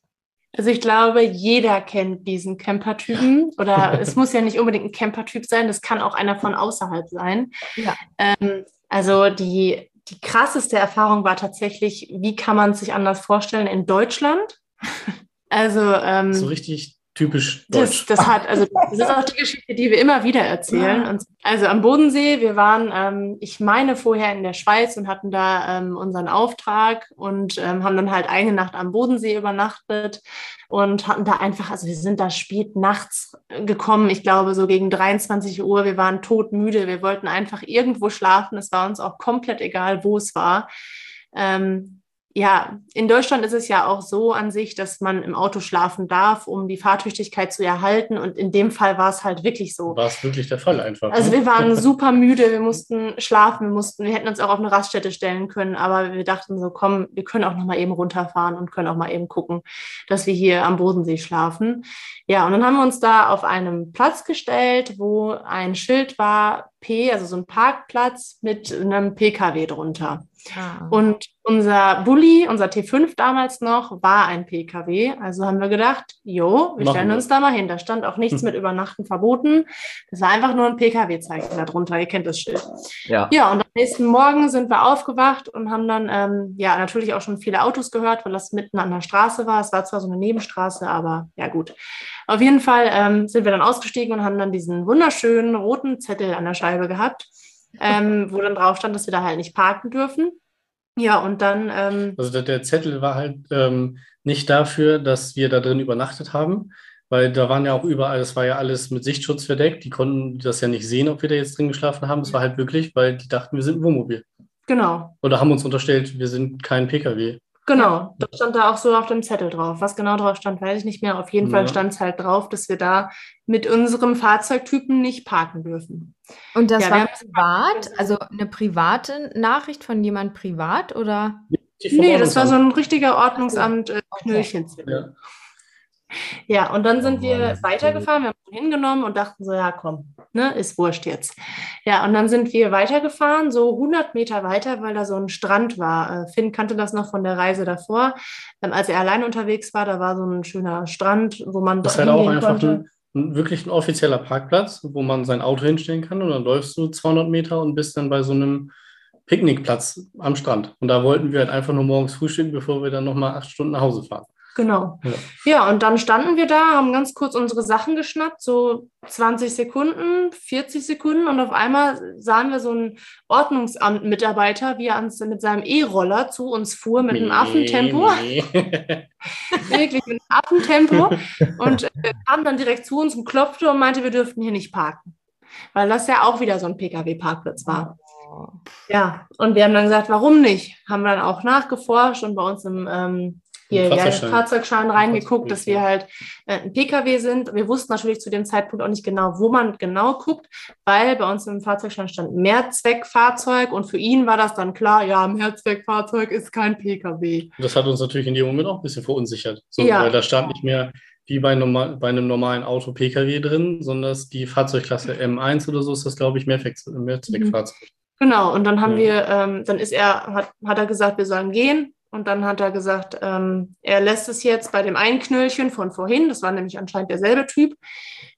Also ich glaube, jeder kennt diesen Camper-Typen oder es muss ja nicht unbedingt ein Camper-Typ sein, das kann auch einer von außerhalb sein. Ja. Ähm, also die, die krasseste Erfahrung war tatsächlich, wie kann man sich anders vorstellen in Deutschland? Also ähm, so richtig typisch deutsch. Das, das hat, also das ist auch die Geschichte, die wir immer wieder erzählen. Und also am Bodensee, wir waren, ähm, ich meine, vorher in der Schweiz und hatten da ähm, unseren Auftrag und ähm, haben dann halt eine Nacht am Bodensee übernachtet und hatten da einfach, also wir sind da spät nachts gekommen, ich glaube so gegen 23 Uhr, wir waren todmüde, wir wollten einfach irgendwo schlafen, es war uns auch komplett egal, wo es war. Ähm, ja, in Deutschland ist es ja auch so an sich, dass man im Auto schlafen darf, um die Fahrtüchtigkeit zu erhalten. Und in dem Fall war es halt wirklich so. War es wirklich der Fall einfach. Also ne? wir waren super müde, wir mussten schlafen, wir mussten, wir hätten uns auch auf eine Raststätte stellen können, aber wir dachten so, komm, wir können auch noch mal eben runterfahren und können auch mal eben gucken, dass wir hier am Bodensee schlafen. Ja, und dann haben wir uns da auf einem Platz gestellt, wo ein Schild war, P, also so ein Parkplatz mit einem PKW drunter. Ah. Und unser Bulli, unser T5 damals noch, war ein PKW. Also haben wir gedacht, jo, wir Machen stellen wir. uns da mal hin. Da stand auch nichts hm. mit Übernachten verboten. Das war einfach nur ein PKW-Zeichen darunter. Ihr kennt das Schild. Ja. ja, und am nächsten Morgen sind wir aufgewacht und haben dann ähm, ja natürlich auch schon viele Autos gehört, weil das mitten an der Straße war. Es war zwar so eine Nebenstraße, aber ja gut. Auf jeden Fall ähm, sind wir dann ausgestiegen und haben dann diesen wunderschönen roten Zettel an der Scheibe gehabt ähm, wo dann drauf stand, dass wir da halt nicht parken dürfen. Ja, und dann. Ähm, also der, der, Zettel war halt ähm, nicht dafür, dass wir da drin übernachtet haben, weil da waren ja auch überall, das war ja alles mit Sichtschutz verdeckt. Die konnten das ja nicht sehen, ob wir da jetzt drin geschlafen haben. Es war halt wirklich, weil die dachten, wir sind ein Wohnmobil. Genau. Oder haben uns unterstellt, wir sind kein Pkw. Genau, das stand da auch so auf dem Zettel drauf. Was genau drauf stand, weiß ich nicht mehr. Auf jeden ja. Fall stand es halt drauf, dass wir da mit unserem Fahrzeugtypen nicht parken dürfen. Und das ja, war privat, also eine private Nachricht von jemand privat oder? Nee, das war so ein richtiger Ordnungsamt-Knöllchen. Äh, ja. Ja, und dann sind wir weitergefahren, wir haben ihn hingenommen und dachten so, ja komm, ne, ist wurscht jetzt. Ja, und dann sind wir weitergefahren, so 100 Meter weiter, weil da so ein Strand war. Äh, Finn kannte das noch von der Reise davor. Ähm, als er allein unterwegs war, da war so ein schöner Strand, wo man Das ist halt auch einfach ein, ein, wirklich ein offizieller Parkplatz, wo man sein Auto hinstellen kann und dann läufst du 200 Meter und bist dann bei so einem Picknickplatz am Strand. Und da wollten wir halt einfach nur morgens frühstücken, bevor wir dann nochmal acht Stunden nach Hause fahren. Genau. Ja. ja. und dann standen wir da, haben ganz kurz unsere Sachen geschnappt, so 20 Sekunden, 40 Sekunden und auf einmal sahen wir so einen Ordnungsamt-Mitarbeiter, wie er uns mit seinem E-Roller zu uns fuhr mit einem Affentempo. Nee. Wirklich mit einem Affentempo und äh, kam dann direkt zu uns und klopfte und meinte, wir dürften hier nicht parken. Weil das ja auch wieder so ein Pkw-Parkplatz war. Ja, und wir haben dann gesagt, warum nicht? Haben dann auch nachgeforscht und bei uns im ähm, hier, ja, Fahrzeugschein. Fahrzeugschein reingeguckt, dass wir halt äh, ein Pkw sind. Wir wussten natürlich zu dem Zeitpunkt auch nicht genau, wo man genau guckt, weil bei uns im Fahrzeugschein stand Mehrzweckfahrzeug und für ihn war das dann klar, ja, Mehrzweckfahrzeug ist kein Pkw. Das hat uns natürlich in dem Moment auch ein bisschen verunsichert. So, Ja. Weil da stand nicht mehr wie bei, normal, bei einem normalen Auto Pkw drin, sondern die Fahrzeugklasse M1 oder so ist das, glaube ich, Mehrfach- Mehrzweckfahrzeug. Genau, und dann haben Ja. wir, ähm, dann ist er, hat, hat er gesagt, wir sollen gehen. Und dann hat er gesagt, ähm, er lässt es jetzt bei dem einen Knöllchen von vorhin, das war nämlich anscheinend derselbe Typ.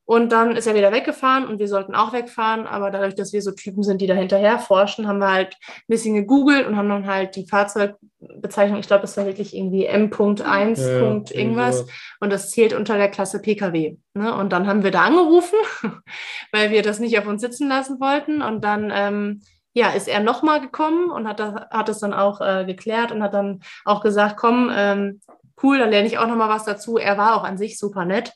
Und dann ist er wieder weggefahren und wir sollten auch wegfahren. Aber dadurch, dass wir so Typen sind, die da hinterher forschen, haben wir halt ein bisschen gegoogelt und haben dann halt die Fahrzeugbezeichnung, ich glaube, das war wirklich irgendwie M.1. Ja, Punkt irgendwas. Und das zählt unter der Klasse Pkw. Ne? Und dann haben wir da angerufen, weil wir das nicht auf uns sitzen lassen wollten. Und dann ähm, ja, ist er nochmal gekommen und hat das, hat das dann auch äh, geklärt und hat dann auch gesagt, komm, ähm, cool, dann lerne ich auch nochmal was dazu. Er war auch an sich super nett.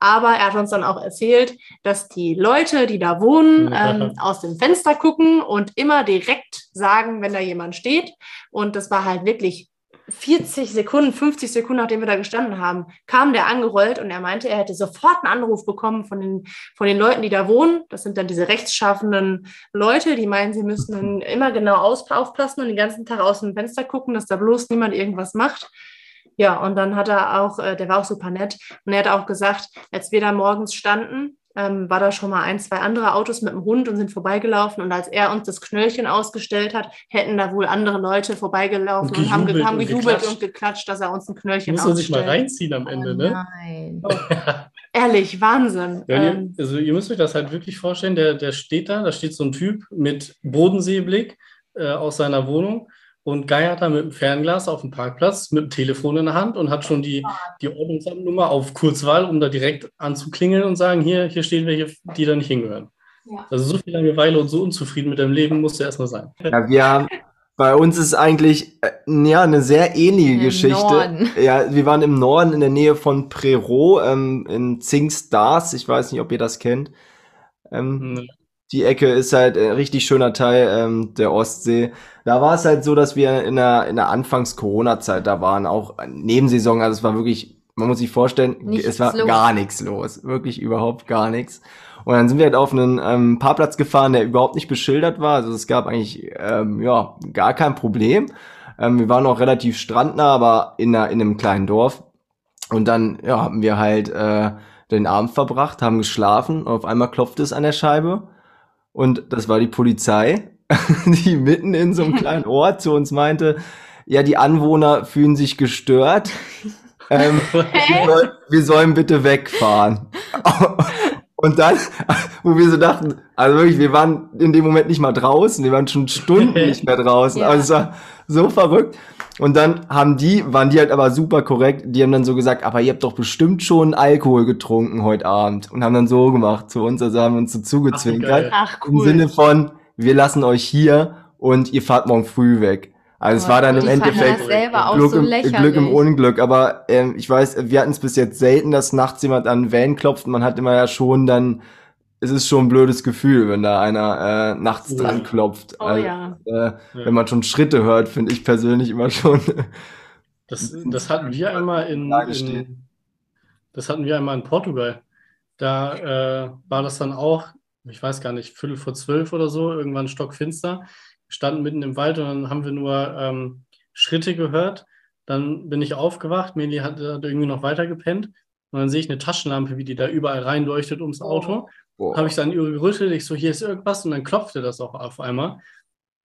Aber er hat uns dann auch erzählt, dass die Leute, die da wohnen, Ja. ähm, aus dem Fenster gucken und immer direkt sagen, wenn da jemand steht. Und das war halt wirklich 40 Sekunden, 50 Sekunden, nachdem wir da gestanden haben, kam der angerollt und er meinte, er hätte sofort einen Anruf bekommen von den, von den Leuten, die da wohnen. Das sind dann diese rechtschaffenden Leute, die meinen, sie müssen dann immer genau aufpassen und den ganzen Tag aus dem Fenster gucken, dass da bloß niemand irgendwas macht. Ja, und dann hat er auch, äh, der war auch super nett, und er hat auch gesagt, als wir da morgens standen, ähm, war da schon mal ein, zwei andere Autos mit dem Hund und sind vorbeigelaufen. Und als er uns das Knöllchen ausgestellt hat, hätten da wohl andere Leute vorbeigelaufen und, Und haben, ge- gejubelt haben und gejubelt geklatscht. und geklatscht, dass er uns ein Knöllchen Muss man sich mal reinziehen am Ende, oh ne? nein. Ehrlich, Wahnsinn. Ja, und ähm, ihr, also ihr müsst euch das halt wirklich vorstellen, der, der steht da, da steht so ein Typ mit Bodenseeblick äh, aus seiner Wohnung und geiert da mit dem Fernglas auf dem Parkplatz mit dem Telefon in der Hand und hat schon die, die Ordnungsamtnummer auf Kurzwahl, um da direkt anzuklingeln und sagen, hier, hier stehen welche, die da nicht hingehören. Ja. Also so viel Langeweile und so unzufrieden mit deinem Leben musst du erstmal sein. Ja, wir haben, bei uns ist eigentlich äh, ja eine sehr ähnliche Im Geschichte. Norden. Ja, wir waren im Norden in der Nähe von Prerot, ähm, in Zingstars. Ich weiß nicht, ob ihr das kennt. Ähm, Hm, die Ecke ist halt ein richtig schöner Teil ähm, der Ostsee. Da war es halt so, dass wir in der, in der Anfangs-Corona-Zeit da waren, auch Nebensaison. Also es war wirklich, man muss sich vorstellen, Nichts es war los. gar nichts los. Wirklich überhaupt gar nichts. Und dann sind wir halt auf einen ähm, Parkplatz gefahren, der überhaupt nicht beschildert war. Also es gab eigentlich ähm, ja gar kein Problem. Ähm, wir waren auch relativ strandnah, aber in, einer, in einem kleinen Dorf. Und dann ja, haben wir halt äh, den Abend verbracht, haben geschlafen und auf einmal klopfte es an der Scheibe. Und das war die Polizei, die mitten in so einem kleinen Ort zu uns meinte, ja, die Anwohner fühlen sich gestört. Ähm, wir, soll, wir sollen bitte wegfahren. Und dann, wo wir so dachten, also wirklich, wir waren in dem Moment nicht mal draußen, wir waren schon Stunden nicht mehr draußen. Ja. Also es war so verrückt. Und dann haben die, waren die halt aber super korrekt, die haben dann so gesagt, aber ihr habt doch bestimmt schon Alkohol getrunken heute Abend. Und haben dann so gemacht zu uns, also haben uns so zugezwinkert. ach, Im cool. Sinne von, wir lassen euch hier und ihr fahrt morgen früh weg. Also es Aber war dann im Endeffekt das selber auch Glück, so im, lächerlich. Glück im Unglück. Aber ähm, ich weiß, wir hatten es bis jetzt selten, dass nachts jemand an den Van klopft. Man hat immer ja schon dann, es ist schon ein blödes Gefühl, wenn da einer äh, nachts Ja. dran klopft. Oh Also, ja. äh, Wenn man schon Schritte hört, finde ich persönlich immer schon. Das, das hatten wir einmal in, in das hatten wir einmal in Portugal. Da äh, war das dann auch, ich weiß gar nicht, Viertel vor zwölf oder so, irgendwann stockfinster. Wir standen mitten im Wald und dann haben wir nur ähm, Schritte gehört. Dann bin ich aufgewacht, Meli hat, hat irgendwie noch weiter gepennt. Und dann sehe ich eine Taschenlampe, wie die da überall reinleuchtet ums Auto. Boah. Habe ich dann gerüttelt, ich so, hier ist irgendwas und dann klopfte das auch auf einmal.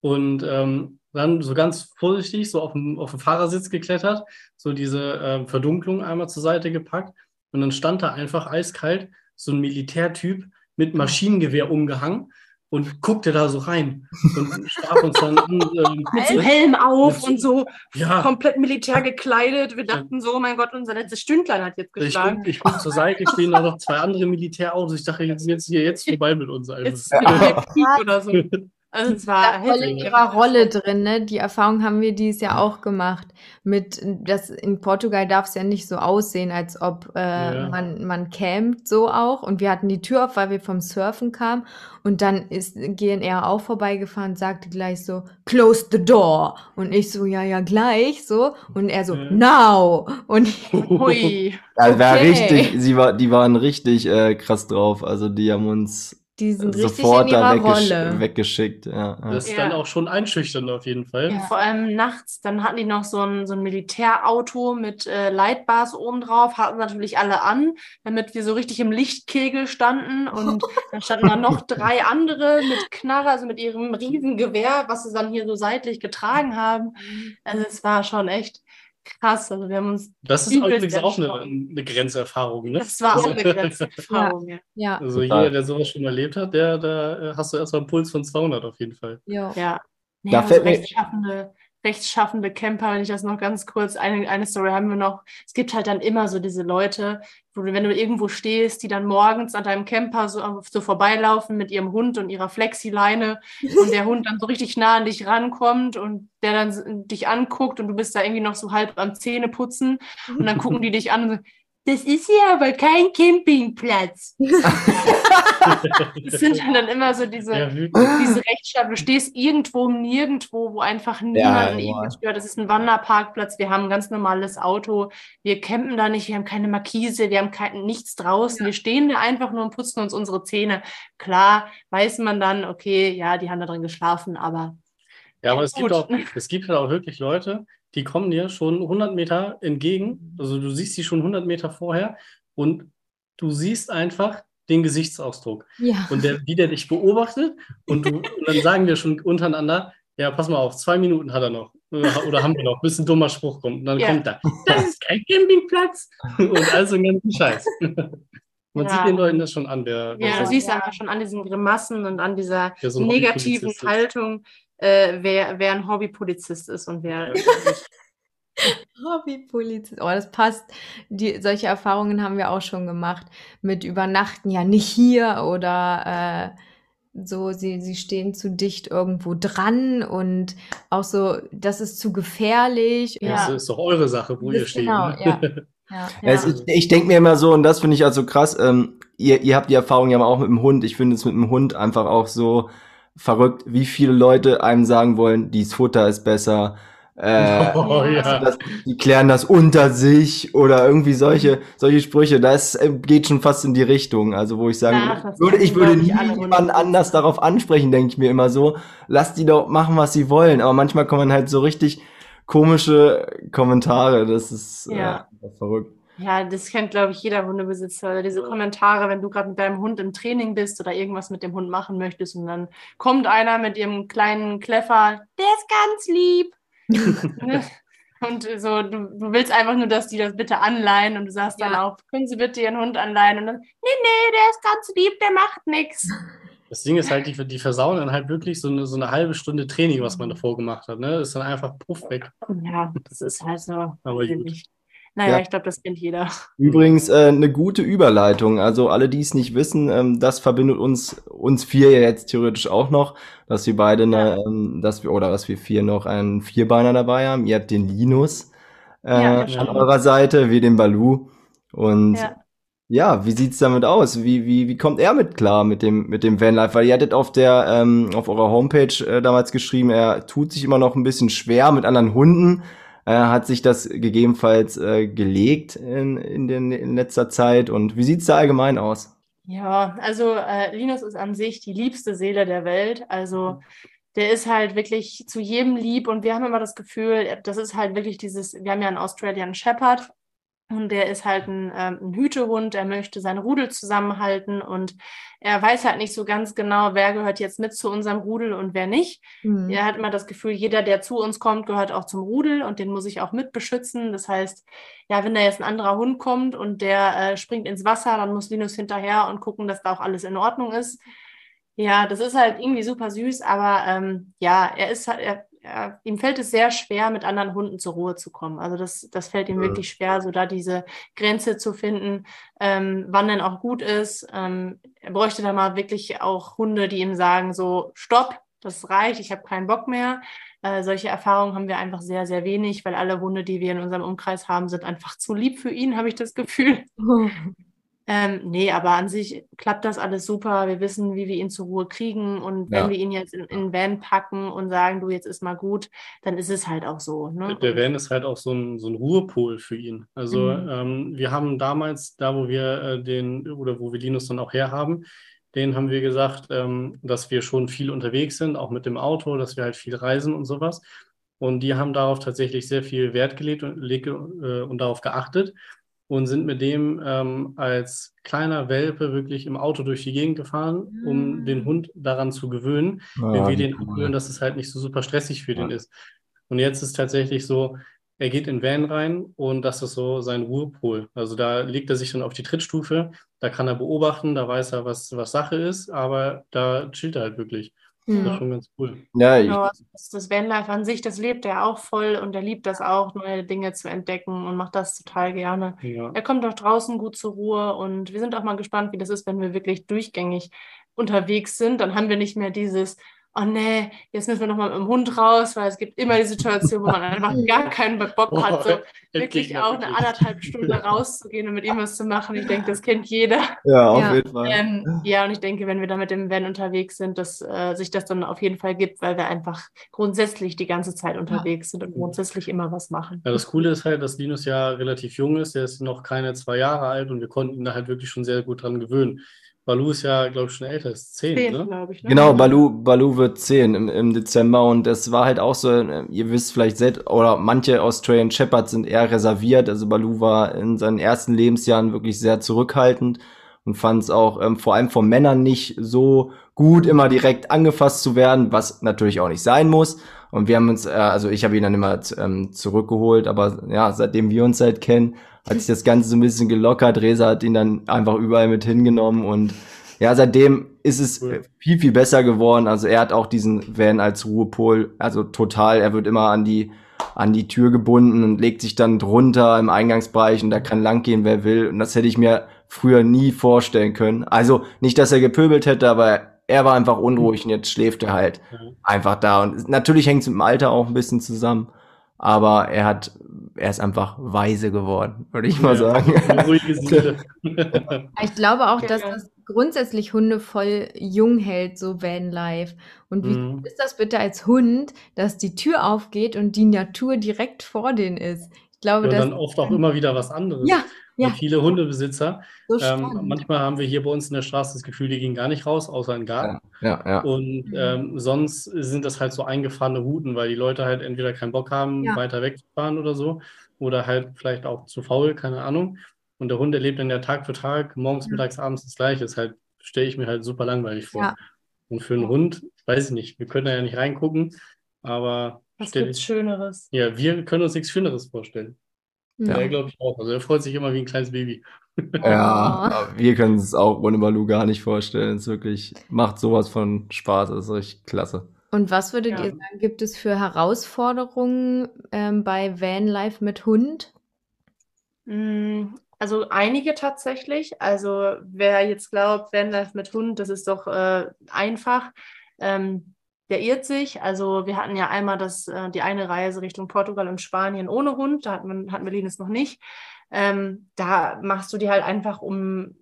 Und ähm, dann so ganz vorsichtig so auf den, auf den Fahrersitz geklettert, so diese ähm, Verdunklung einmal zur Seite gepackt und dann stand da einfach eiskalt so ein Militärtyp mit Maschinengewehr umgehangen und guckte da so rein und sprach uns dann an. Ähm, Mit so Helm auf und so ja, komplett militär gekleidet. Wir dachten so, oh mein Gott, unser letztes Stündlein hat jetzt geschlagen. ich guck zur Seite, stehen da noch zwei andere Militärautos. Ich dachte, jetzt sind jetzt hier jetzt vorbei mit uns. Also. Jetzt Krieg oder so. Also es war voll in ihrer Rolle drin, ne? Die Erfahrung haben wir dieses Jahr auch gemacht. Mit das in Portugal darf es ja nicht so aussehen, als ob äh, Ja. man man campt so auch. Und wir hatten die Tür auf, weil wir vom Surfen kamen. Und dann ist GNR auch vorbeigefahren und sagte gleich so, close the door. Und ich so, ja, ja, gleich so. Und er so, Ja. now. Und Hui. Ja, war Okay. richtig, sie war, die waren richtig äh, krass drauf. Also die haben uns die sind richtig sofort in da ihrer weggesch Rolle. weggeschickt. Ja, ja. Das ist Ja. dann auch schon einschüchternd auf jeden Fall. Ja, vor allem nachts, dann hatten die noch so ein, so ein Militärauto mit äh, Lightbars oben drauf, hatten natürlich alle an, damit wir so richtig im Lichtkegel standen. Und dann standen da noch drei andere mit Knarre, also mit ihrem riesen Gewehr, was sie dann hier so seitlich getragen haben. Also es war schon echt krass. Also wir haben uns, Das ist übrigens auch eine, eine Grenzerfahrung, ne? das war auch eine Grenzerfahrung. Ja. Ja, Also Total. jeder, der sowas schon erlebt hat, der, da äh, hast du erstmal einen Puls von 200 auf jeden Fall. jo. Ja. Nee, Da aber fällt rechtschaffende, rechtschaffende Camper, wenn ich das noch ganz kurz, eine, eine Story haben wir noch. Es gibt halt dann immer so diese Leute, wenn du irgendwo stehst, die dann morgens an deinem Camper so, so vorbeilaufen mit ihrem Hund und ihrer Flexileine und der Hund dann so richtig nah an dich rankommt und der dann dich anguckt und du bist da irgendwie noch so halb am Zähneputzen und dann gucken die dich an und so, das ist hier aber kein Campingplatz. Das sind dann immer so diese, Ja, diese Rechtsstaat, du stehst irgendwo, nirgendwo, wo einfach niemanden ja. irgendwas stört. Das ist ein Wanderparkplatz, wir haben ein ganz normales Auto, wir campen da nicht, wir haben keine Markise, wir haben kein, nichts draußen, wir stehen da einfach nur und putzen uns unsere Zähne. Klar, weiß man dann, okay, ja, die haben da drin geschlafen, aber Ja, aber es gibt, auch, es gibt halt auch wirklich Leute, die kommen dir schon 100 Meter entgegen. Also du siehst sie schon 100 Meter vorher und du siehst einfach den Gesichtsausdruck. Ja. Und der, wie der dich beobachtet und, du, und dann sagen wir schon untereinander, ja, pass mal auf, zwei Minuten hat er noch. Oder, haben wir noch, bis ein dummer Spruch kommt. Und dann Ja. kommt da, das ist kein Campingplatz. Und all so einen ganzen Scheiß. Man Ja. sieht den Leuten das schon an. Der, ja, du siehst einfach schon an diesen Grimassen und an dieser negativen. Haltung, äh, wer, wer ein Hobbypolizist ist und wer nicht. Hobbypolizist. Oh, das passt. Die, solche Erfahrungen haben wir auch schon gemacht. Mit Übernachten, ja, nicht hier oder äh, so, sie, sie stehen zu dicht irgendwo dran und auch so, das ist zu gefährlich. Ja, Ja. Das ist doch eure Sache, wo ihr Das- steht. genau, ne? ja. Ja. Ja, ich ich denke mir immer so, und das finde ich also krass, ähm, ihr, ihr habt die Erfahrung ja auch mit dem Hund. Ich finde es mit dem Hund einfach auch so verrückt, wie viele Leute einem sagen wollen, dies Futter ist besser. Äh, Oh, ja. das, die klären das unter sich oder irgendwie solche, solche Sprüche. Das äh, geht schon fast in die Richtung. Also, wo ich sagen das würde, ich würde nie Hunde. anders darauf ansprechen, denke ich mir immer so. Lass die doch machen, was sie wollen. Aber manchmal kommen halt so richtig komische Kommentare. Das ist Ja. äh, verrückt. Ja, das kennt, glaube ich, jeder Hundebesitzer. Oder diese Kommentare, wenn du gerade mit deinem Hund im Training bist oder irgendwas mit dem Hund machen möchtest und dann kommt einer mit ihrem kleinen Kleffer, der ist ganz lieb. Ne? und so, du, du willst einfach nur, dass die das bitte anleihen und du sagst dann Ja. auch, können Sie bitte Ihren Hund anleihen? Und dann, nee, nee, der ist ganz lieb, der macht nichts. Das Ding ist halt, die, die versauen dann halt wirklich so eine, so eine halbe Stunde Training, was man davor gemacht hat. Ne? Das ist dann einfach puff weg. Ja, das ist halt so. Aber gut. Naja, Ja. ich glaube, das kennt jeder. Übrigens äh, eine gute Überleitung. Also alle, die es nicht wissen, ähm, das verbindet uns uns vier ja jetzt theoretisch auch noch, dass wir beide eine, ähm, dass wir oder dass wir vier noch einen Vierbeiner dabei haben. Ihr habt den Linus äh, Ja, an eurer Seite, wir den Balu. Und Ja. ja, wie sieht's damit aus? Wie, wie, wie kommt er mit klar mit dem, mit dem Vanlife? Weil ihr hattet auf der, ähm, auf eurer Homepage äh, damals geschrieben, er tut sich immer noch ein bisschen schwer mit anderen Hunden. Äh, hat sich das gegebenenfalls äh, gelegt in, in, den, in letzter Zeit? Und wie sieht's da allgemein aus? Ja, also äh, Linus ist an sich die liebste Seele der Welt. Also der ist halt wirklich zu jedem lieb und wir haben immer das Gefühl, das ist halt wirklich dieses, wir haben ja einen Australian Shepherd und der ist halt ein, ähm, ein Hütehund, er möchte sein Rudel zusammenhalten und er weiß halt nicht so ganz genau, wer gehört jetzt mit zu unserem Rudel und wer nicht. Mhm. Er hat immer das Gefühl, jeder, der zu uns kommt, gehört auch zum Rudel und den muss ich auch mit beschützen. Das heißt, ja, wenn da jetzt ein anderer Hund kommt und der äh, springt ins Wasser, dann muss Linus hinterher und gucken, dass da auch alles in Ordnung ist. Ja, das ist halt irgendwie super süß, aber ähm, ja, er ist halt, er, er, ihm fällt es sehr schwer, mit anderen Hunden zur Ruhe zu kommen. Also das, das fällt ihm Mhm. wirklich schwer, so da diese Grenze zu finden, ähm, wann denn auch gut ist. Ähm, er bräuchte da mal wirklich auch Hunde, die ihm sagen, so, stopp, das reicht, ich habe keinen Bock mehr. Äh, solche Erfahrungen haben wir einfach sehr, sehr wenig, weil alle Hunde, die wir in unserem Umkreis haben, sind einfach zu lieb für ihn, habe ich das Gefühl. Ähm, nee, aber an sich klappt das alles super. Wir wissen, wie wir ihn zur Ruhe kriegen. Und wenn Ja. wir ihn jetzt in, den Van packen und sagen, du, jetzt ist mal gut, dann ist es halt auch so. Ne? Der Van ist halt auch so ein, so ein Ruhepol für ihn. Also Mhm. ähm, wir haben damals, da wo wir äh, den oder wo wir Linus dann auch herhaben, den haben wir gesagt, ähm, dass wir schon viel unterwegs sind, auch mit dem Auto, dass wir halt viel reisen und sowas. Und die haben darauf tatsächlich sehr viel Wert gelegt und, leg- äh, und darauf geachtet und sind mit dem ähm, als kleiner Welpe wirklich im Auto durch die Gegend gefahren, um Ah. den Hund daran zu gewöhnen, wenn Ja, wir den abholen, dass es halt nicht so super stressig für den Ja. ist. Und jetzt ist tatsächlich so, er geht in den Van rein und das ist so sein Ruhepol. Also da legt er sich dann auf die Trittstufe, da kann er beobachten, da weiß er, was, was Sache ist, aber da chillt er halt wirklich. Das ist Hm. schon ganz cool. Ja, ich, Genau, also das, das Vanlife an sich, das lebt er auch voll und er liebt das auch, neue Dinge zu entdecken und macht das total gerne. Ja. Er kommt auch draußen gut zur Ruhe und wir sind auch mal gespannt, wie das ist, wenn wir wirklich durchgängig unterwegs sind. Dann haben wir nicht mehr dieses, oh nee, jetzt müssen wir noch mal mit dem Hund raus, weil es gibt immer die Situation, wo man einfach gar keinen Bock hat, so wirklich auch eine anderthalb Stunde rauszugehen und mit ihm was zu machen. Ich denke, das kennt jeder. ja, auf Ja. jeden Fall. Ähm, ja, und ich denke, wenn wir dann mit dem Van unterwegs sind, dass äh, sich das dann auf jeden Fall gibt, weil wir einfach grundsätzlich die ganze Zeit unterwegs sind und grundsätzlich immer was machen. Ja, das Coole ist halt, dass Linus ja relativ jung ist. Der ist noch keine zwei Jahre alt und wir konnten ihn da halt wirklich schon sehr gut dran gewöhnen. Balu ist ja, glaube ich, schon älter, ist zehn, Zehn, ne? glaube ich. Ne? Genau, Balu, Balu wird 10 im, im Dezember und das war halt auch so, äh, ihr wisst vielleicht selbst, oder manche Australian Shepherds sind eher reserviert. Also Balu war in seinen ersten Lebensjahren wirklich sehr zurückhaltend und fand es auch ähm, vor allem von Männern nicht so gut, immer direkt angefasst zu werden, was natürlich auch nicht sein muss. Und wir haben uns, äh, also ich habe ihn dann immer ähm, zurückgeholt, aber ja, seitdem wir uns halt kennen, hat sich das Ganze so ein bisschen gelockert. Resa hat ihn dann einfach überall mit hingenommen und ja, seitdem ist es Cool. viel, viel besser geworden. Also er hat auch diesen Van als Ruhepol, also total, er wird immer an die, an die Tür gebunden und legt sich dann drunter im Eingangsbereich und da kann langgehen, wer will. Und das hätte ich mir früher nie vorstellen können. Also nicht, dass er gepöbelt hätte, aber er war einfach unruhig und jetzt schläft er halt einfach da. Und natürlich hängt es mit dem Alter auch ein bisschen zusammen. Aber er hat, er ist einfach weise geworden, würde ich mal Ja. sagen. Ich glaube auch, dass Ja. das grundsätzlich Hunde voll jung hält, so Vanlife. Und wie Mhm. ist das bitte als Hund, dass die Tür aufgeht und die Natur direkt vor denen ist? Ich glaube, Und das dann oft auch immer wieder was anderes. ja, ja, Und viele Hundebesitzer, so ähm, manchmal haben wir hier bei uns in der Straße das Gefühl, die gehen gar nicht raus, außer in den Garten. Ja, ja. Und Mhm. ähm, sonst sind das halt so eingefahrene Routen, weil die Leute halt entweder keinen Bock haben, Ja. weiter wegzufahren oder so, oder halt vielleicht auch zu faul, keine Ahnung. Und der Hund erlebt dann ja Tag für Tag, morgens, Ja. mittags, abends das Gleiche. Das halt, stelle ich mir halt super langweilig vor. Ja. Und für einen Hund, weiß ich nicht, wir können da ja nicht reingucken, aber Was ich, Schöneres? ja, wir können uns nichts Schöneres vorstellen. Ja. Er glaube ich auch. Also er freut sich immer wie ein kleines Baby. Ja, wir können es auch ohne Balu gar nicht vorstellen. Es ist wirklich, macht sowas von Spaß, das ist richtig klasse. Und was würdet Ja. ihr sagen, gibt es für Herausforderungen ähm, bei Vanlife mit Hund? Mm, Also einige tatsächlich. Also wer jetzt glaubt, Vanlife mit Hund, das ist doch äh, einfach, ähm, der irrt sich. Also wir hatten ja einmal das, äh, die eine Reise Richtung Portugal und Spanien ohne Hund, da hatten wir, hatten wir Linus noch nicht. Ähm, da machst du dir halt einfach um,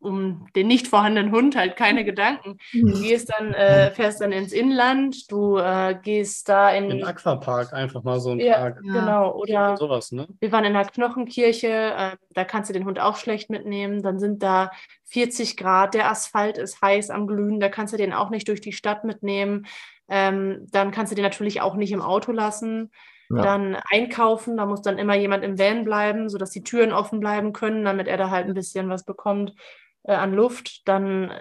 um den nicht vorhandenen Hund halt keine Gedanken. Du gehst dann, äh, fährst dann ins Inland, du äh, gehst da in, Im Aquapark einfach mal so einen Ja. Tag. Ja. genau, oder Sowas, ne? wir waren in der Knochenkirche, äh, da kannst du den Hund auch schlecht mitnehmen. Dann sind da 40 Grad, der Asphalt ist heiß am Glühen, da kannst du den auch nicht durch die Stadt mitnehmen. Ähm, dann kannst du den natürlich auch nicht im Auto lassen. Ja. Dann einkaufen, da muss dann immer jemand im Van bleiben, sodass die Türen offen bleiben können, damit er da halt ein bisschen was bekommt äh, an Luft. Dann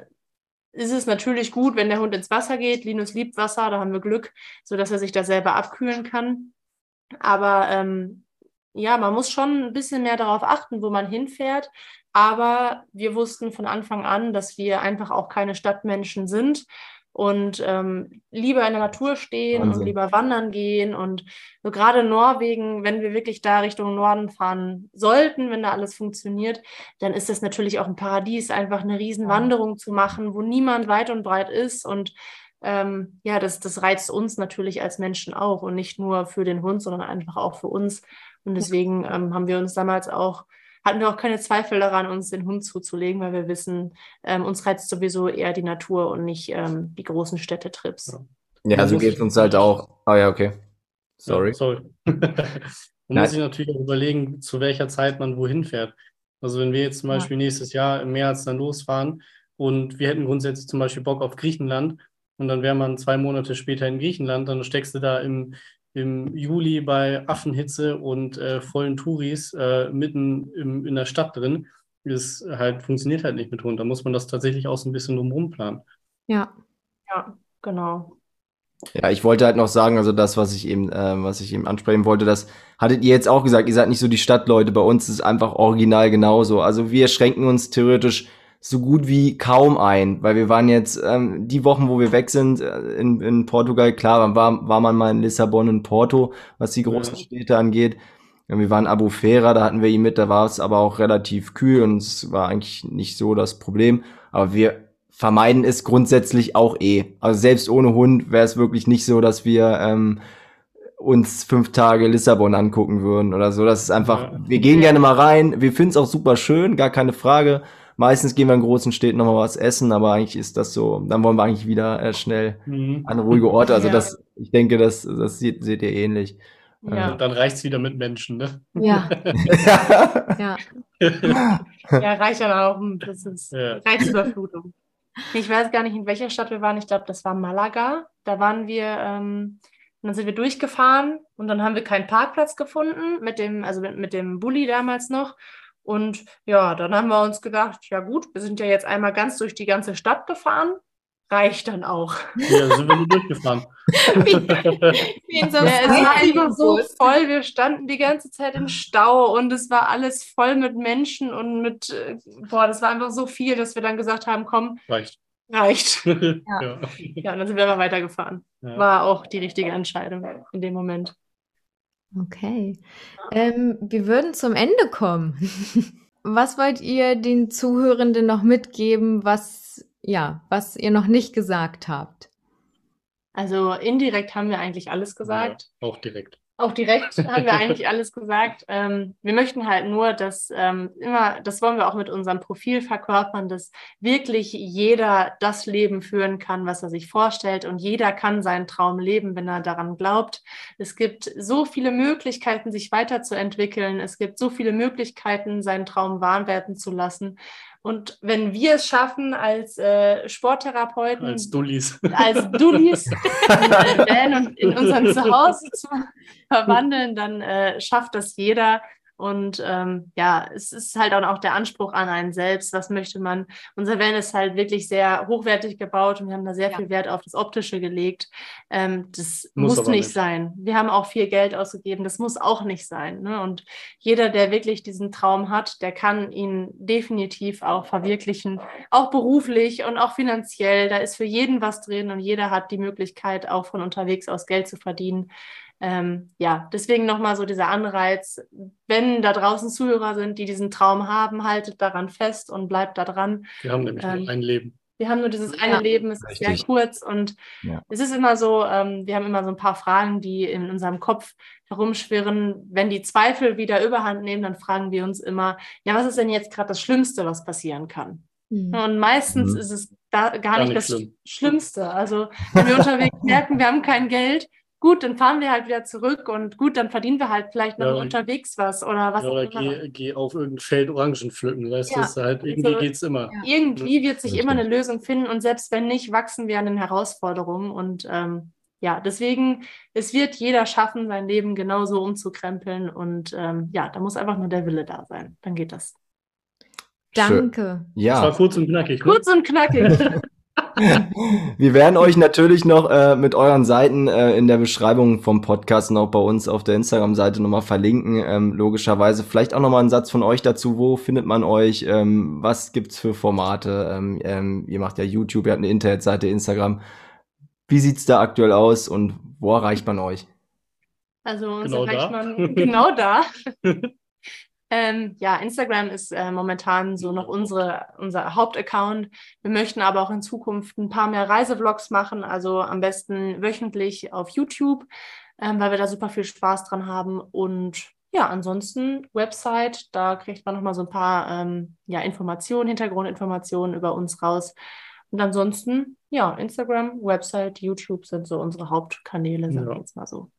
ist es natürlich gut, wenn der Hund ins Wasser geht. Linus liebt Wasser, da haben wir Glück, sodass er sich da selber abkühlen kann. Aber ähm, ja, man muss schon ein bisschen mehr darauf achten, wo man hinfährt. Aber wir wussten von Anfang an, dass wir einfach auch keine Stadtmenschen sind und ähm, lieber in der Natur stehen Wahnsinn. und lieber wandern gehen. Und so gerade Norwegen, wenn wir wirklich da Richtung Norden fahren sollten, wenn da alles funktioniert, dann ist das natürlich auch ein Paradies, einfach eine Riesenwanderung zu machen, wo niemand weit und breit ist und ähm, ja, das, das reizt uns natürlich als Menschen auch und nicht nur für den Hund, sondern einfach auch für uns. Und deswegen ähm, haben wir uns damals auch, hatten wir auch keine Zweifel daran, uns den Hund zuzulegen, weil wir wissen, ähm, uns reizt sowieso eher die Natur und nicht ähm, die großen Städtetrips. Ja, so geht es uns halt auch. Ah ja, okay. Sorry. Ja, sorry. Man muss sich natürlich auch überlegen, zu welcher Zeit man wohin fährt. Also wenn wir jetzt zum Beispiel ja. nächstes Jahr im März dann losfahren und wir hätten grundsätzlich zum Beispiel Bock auf Griechenland und dann wäre man zwei Monate später in Griechenland, dann steckst du da im, im Juli bei Affenhitze und äh, vollen Touris äh, mitten im, in der Stadt drin. Das halt funktioniert halt nicht mit Hund. Da muss man das tatsächlich auch so ein bisschen drumherum planen. Ja. Ja, genau. Ja, ich wollte halt noch sagen, also das, was ich eben, äh, was ich eben ansprechen wollte, das hattet ihr jetzt auch gesagt, ihr seid nicht so die Stadtleute, bei uns ist es einfach original genauso. Also wir schränken uns theoretisch so gut wie kaum ein, weil wir waren jetzt ähm, die Wochen, wo wir weg sind äh, in, in Portugal, klar, war, war man mal in Lissabon und Porto, was die großen ja. Städte angeht. Wir waren in Albufeira, da hatten wir ihn mit, da war es aber auch relativ kühl und es war eigentlich nicht so das Problem. Aber wir vermeiden es grundsätzlich auch eh. Also selbst ohne Hund wäre es wirklich nicht so, dass wir ähm, uns fünf Tage Lissabon angucken würden oder so. Das ist einfach, ja. wir gehen gerne mal rein, wir finden es auch super schön, gar keine Frage. Meistens gehen wir in großen Städten nochmal was essen, aber eigentlich ist das so, dann wollen wir eigentlich wieder äh, schnell mhm. an ruhige Orte. Also ja. das, ich denke, das, das seht, seht ihr ähnlich. Ja. Dann reicht's wieder mit Menschen, ne? Ja. ja. ja, reicht dann auch. Das ist ja. Reizüberflutung. Ich weiß gar nicht, in welcher Stadt wir waren. Ich glaube, das war Malaga. Da waren wir, ähm, dann sind wir durchgefahren und dann haben wir keinen Parkplatz gefunden mit dem, also mit, mit dem Bulli damals noch. Und ja, dann haben wir uns gedacht, ja gut, wir sind ja jetzt einmal ganz durch die ganze Stadt gefahren. Reicht dann auch. Ja, sind wir nur durchgefahren. Wie in so ja, es war einfach so voll. Wir standen die ganze Zeit im Stau und es war alles voll mit Menschen und mit, äh, boah, das war einfach so viel, dass wir dann gesagt haben, komm, reicht. Reicht. ja. ja. ja, und dann sind wir aber weitergefahren. Ja. War auch die richtige Entscheidung in dem Moment. Okay. Ähm, wir würden zum Ende kommen. was wollt ihr den Zuhörenden noch mitgeben, was, ja, was ihr noch nicht gesagt habt? Also indirekt haben wir eigentlich alles gesagt. Ja, auch direkt. Auch direkt haben wir eigentlich alles gesagt. Ähm, wir möchten halt nur, dass ähm, immer, das wollen wir auch mit unserem Profil verkörpern, dass wirklich jeder das Leben führen kann, was er sich vorstellt und jeder kann seinen Traum leben, wenn er daran glaubt. Es gibt so viele Möglichkeiten, sich weiterzuentwickeln. Es gibt so viele Möglichkeiten, seinen Traum wahr werden zu lassen. Und wenn wir es schaffen, als äh, Sporttherapeuten, als Dullis, als Dullis in, unserem Zuhause zu verwandeln, dann äh, schafft das jeder. Und ähm, ja, es ist halt auch der Anspruch an einen selbst. Was möchte man? Unser Van ist halt wirklich sehr hochwertig gebaut und wir haben da sehr ja. viel Wert auf das Optische gelegt. Ähm, das muss, muss nicht, nicht, sein. Wir haben auch viel Geld ausgegeben. Das muss auch nicht sein. Ne? Und jeder, der wirklich diesen Traum hat, der kann ihn definitiv auch verwirklichen, auch beruflich und auch finanziell. Da ist für jeden was drin und jeder hat die Möglichkeit, auch von unterwegs aus Geld zu verdienen ähm, ja, deswegen nochmal so dieser Anreiz, wenn da draußen Zuhörer sind, die diesen Traum haben, haltet daran fest und bleibt da dran. Wir haben nämlich ähm, nur ein Leben. Wir haben nur dieses eine ja, Leben, es ist sehr kurz und ja. es ist immer so, ähm, wir haben immer so ein paar Fragen, die in unserem Kopf herumschwirren. Wenn die Zweifel wieder überhand nehmen, dann fragen wir uns immer, ja, was ist denn jetzt gerade das Schlimmste, was passieren kann? Mhm. Und meistens mhm. ist es da gar, gar nicht, nicht das schlimm. Schlimmste. Also wenn wir unterwegs merken, wir haben kein Geld, gut, dann fahren wir halt wieder zurück und gut, dann verdienen wir halt vielleicht noch ja, unterwegs was oder was. Ja, oder geh, geh, auf irgendein Feld Orangen pflücken, weißt ja. du, halt, irgendwie also, geht's immer. Ja. Irgendwie wird sich immer eine Lösung finden und selbst wenn nicht, wachsen wir an den Herausforderungen und ähm, ja, deswegen, es wird jeder schaffen, sein Leben genauso umzukrempeln und ähm, ja, da muss einfach nur der Wille da sein, dann geht das. Danke. Ja. Das war kurz und knackig. Ne? Kurz und knackig. Wir werden euch natürlich noch äh, mit euren Seiten äh, in der Beschreibung vom Podcast und auch bei uns auf der Instagram-Seite nochmal verlinken. Ähm, logischerweise vielleicht auch nochmal einen Satz von euch dazu. Wo findet man euch? Ähm, was gibt's für Formate? Ähm, ähm, ihr macht ja YouTube, ihr habt eine Internetseite, Instagram. Wie sieht's da aktuell aus und wo erreicht man euch? Also uns genau erreicht da. man genau da. Ähm, ja, Instagram ist äh, momentan so noch unsere, unser Hauptaccount. Wir möchten aber auch in Zukunft ein paar mehr Reisevlogs machen, also am besten wöchentlich auf YouTube, ähm, weil wir da super viel Spaß dran haben. Und ja, ansonsten Website, da kriegt man nochmal so ein paar ähm, ja, Informationen, Hintergrundinformationen über uns raus. Und ansonsten, ja, Instagram, Website, YouTube sind so unsere Hauptkanäle, sagen wir ja. jetzt mal so.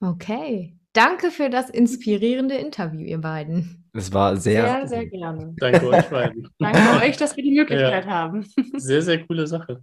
Okay. Danke für das inspirierende Interview, ihr beiden. Es war sehr. Sehr, sehr gerne. Danke euch beiden. Danke euch, dass wir die Möglichkeit ja. haben. Sehr, sehr coole Sache.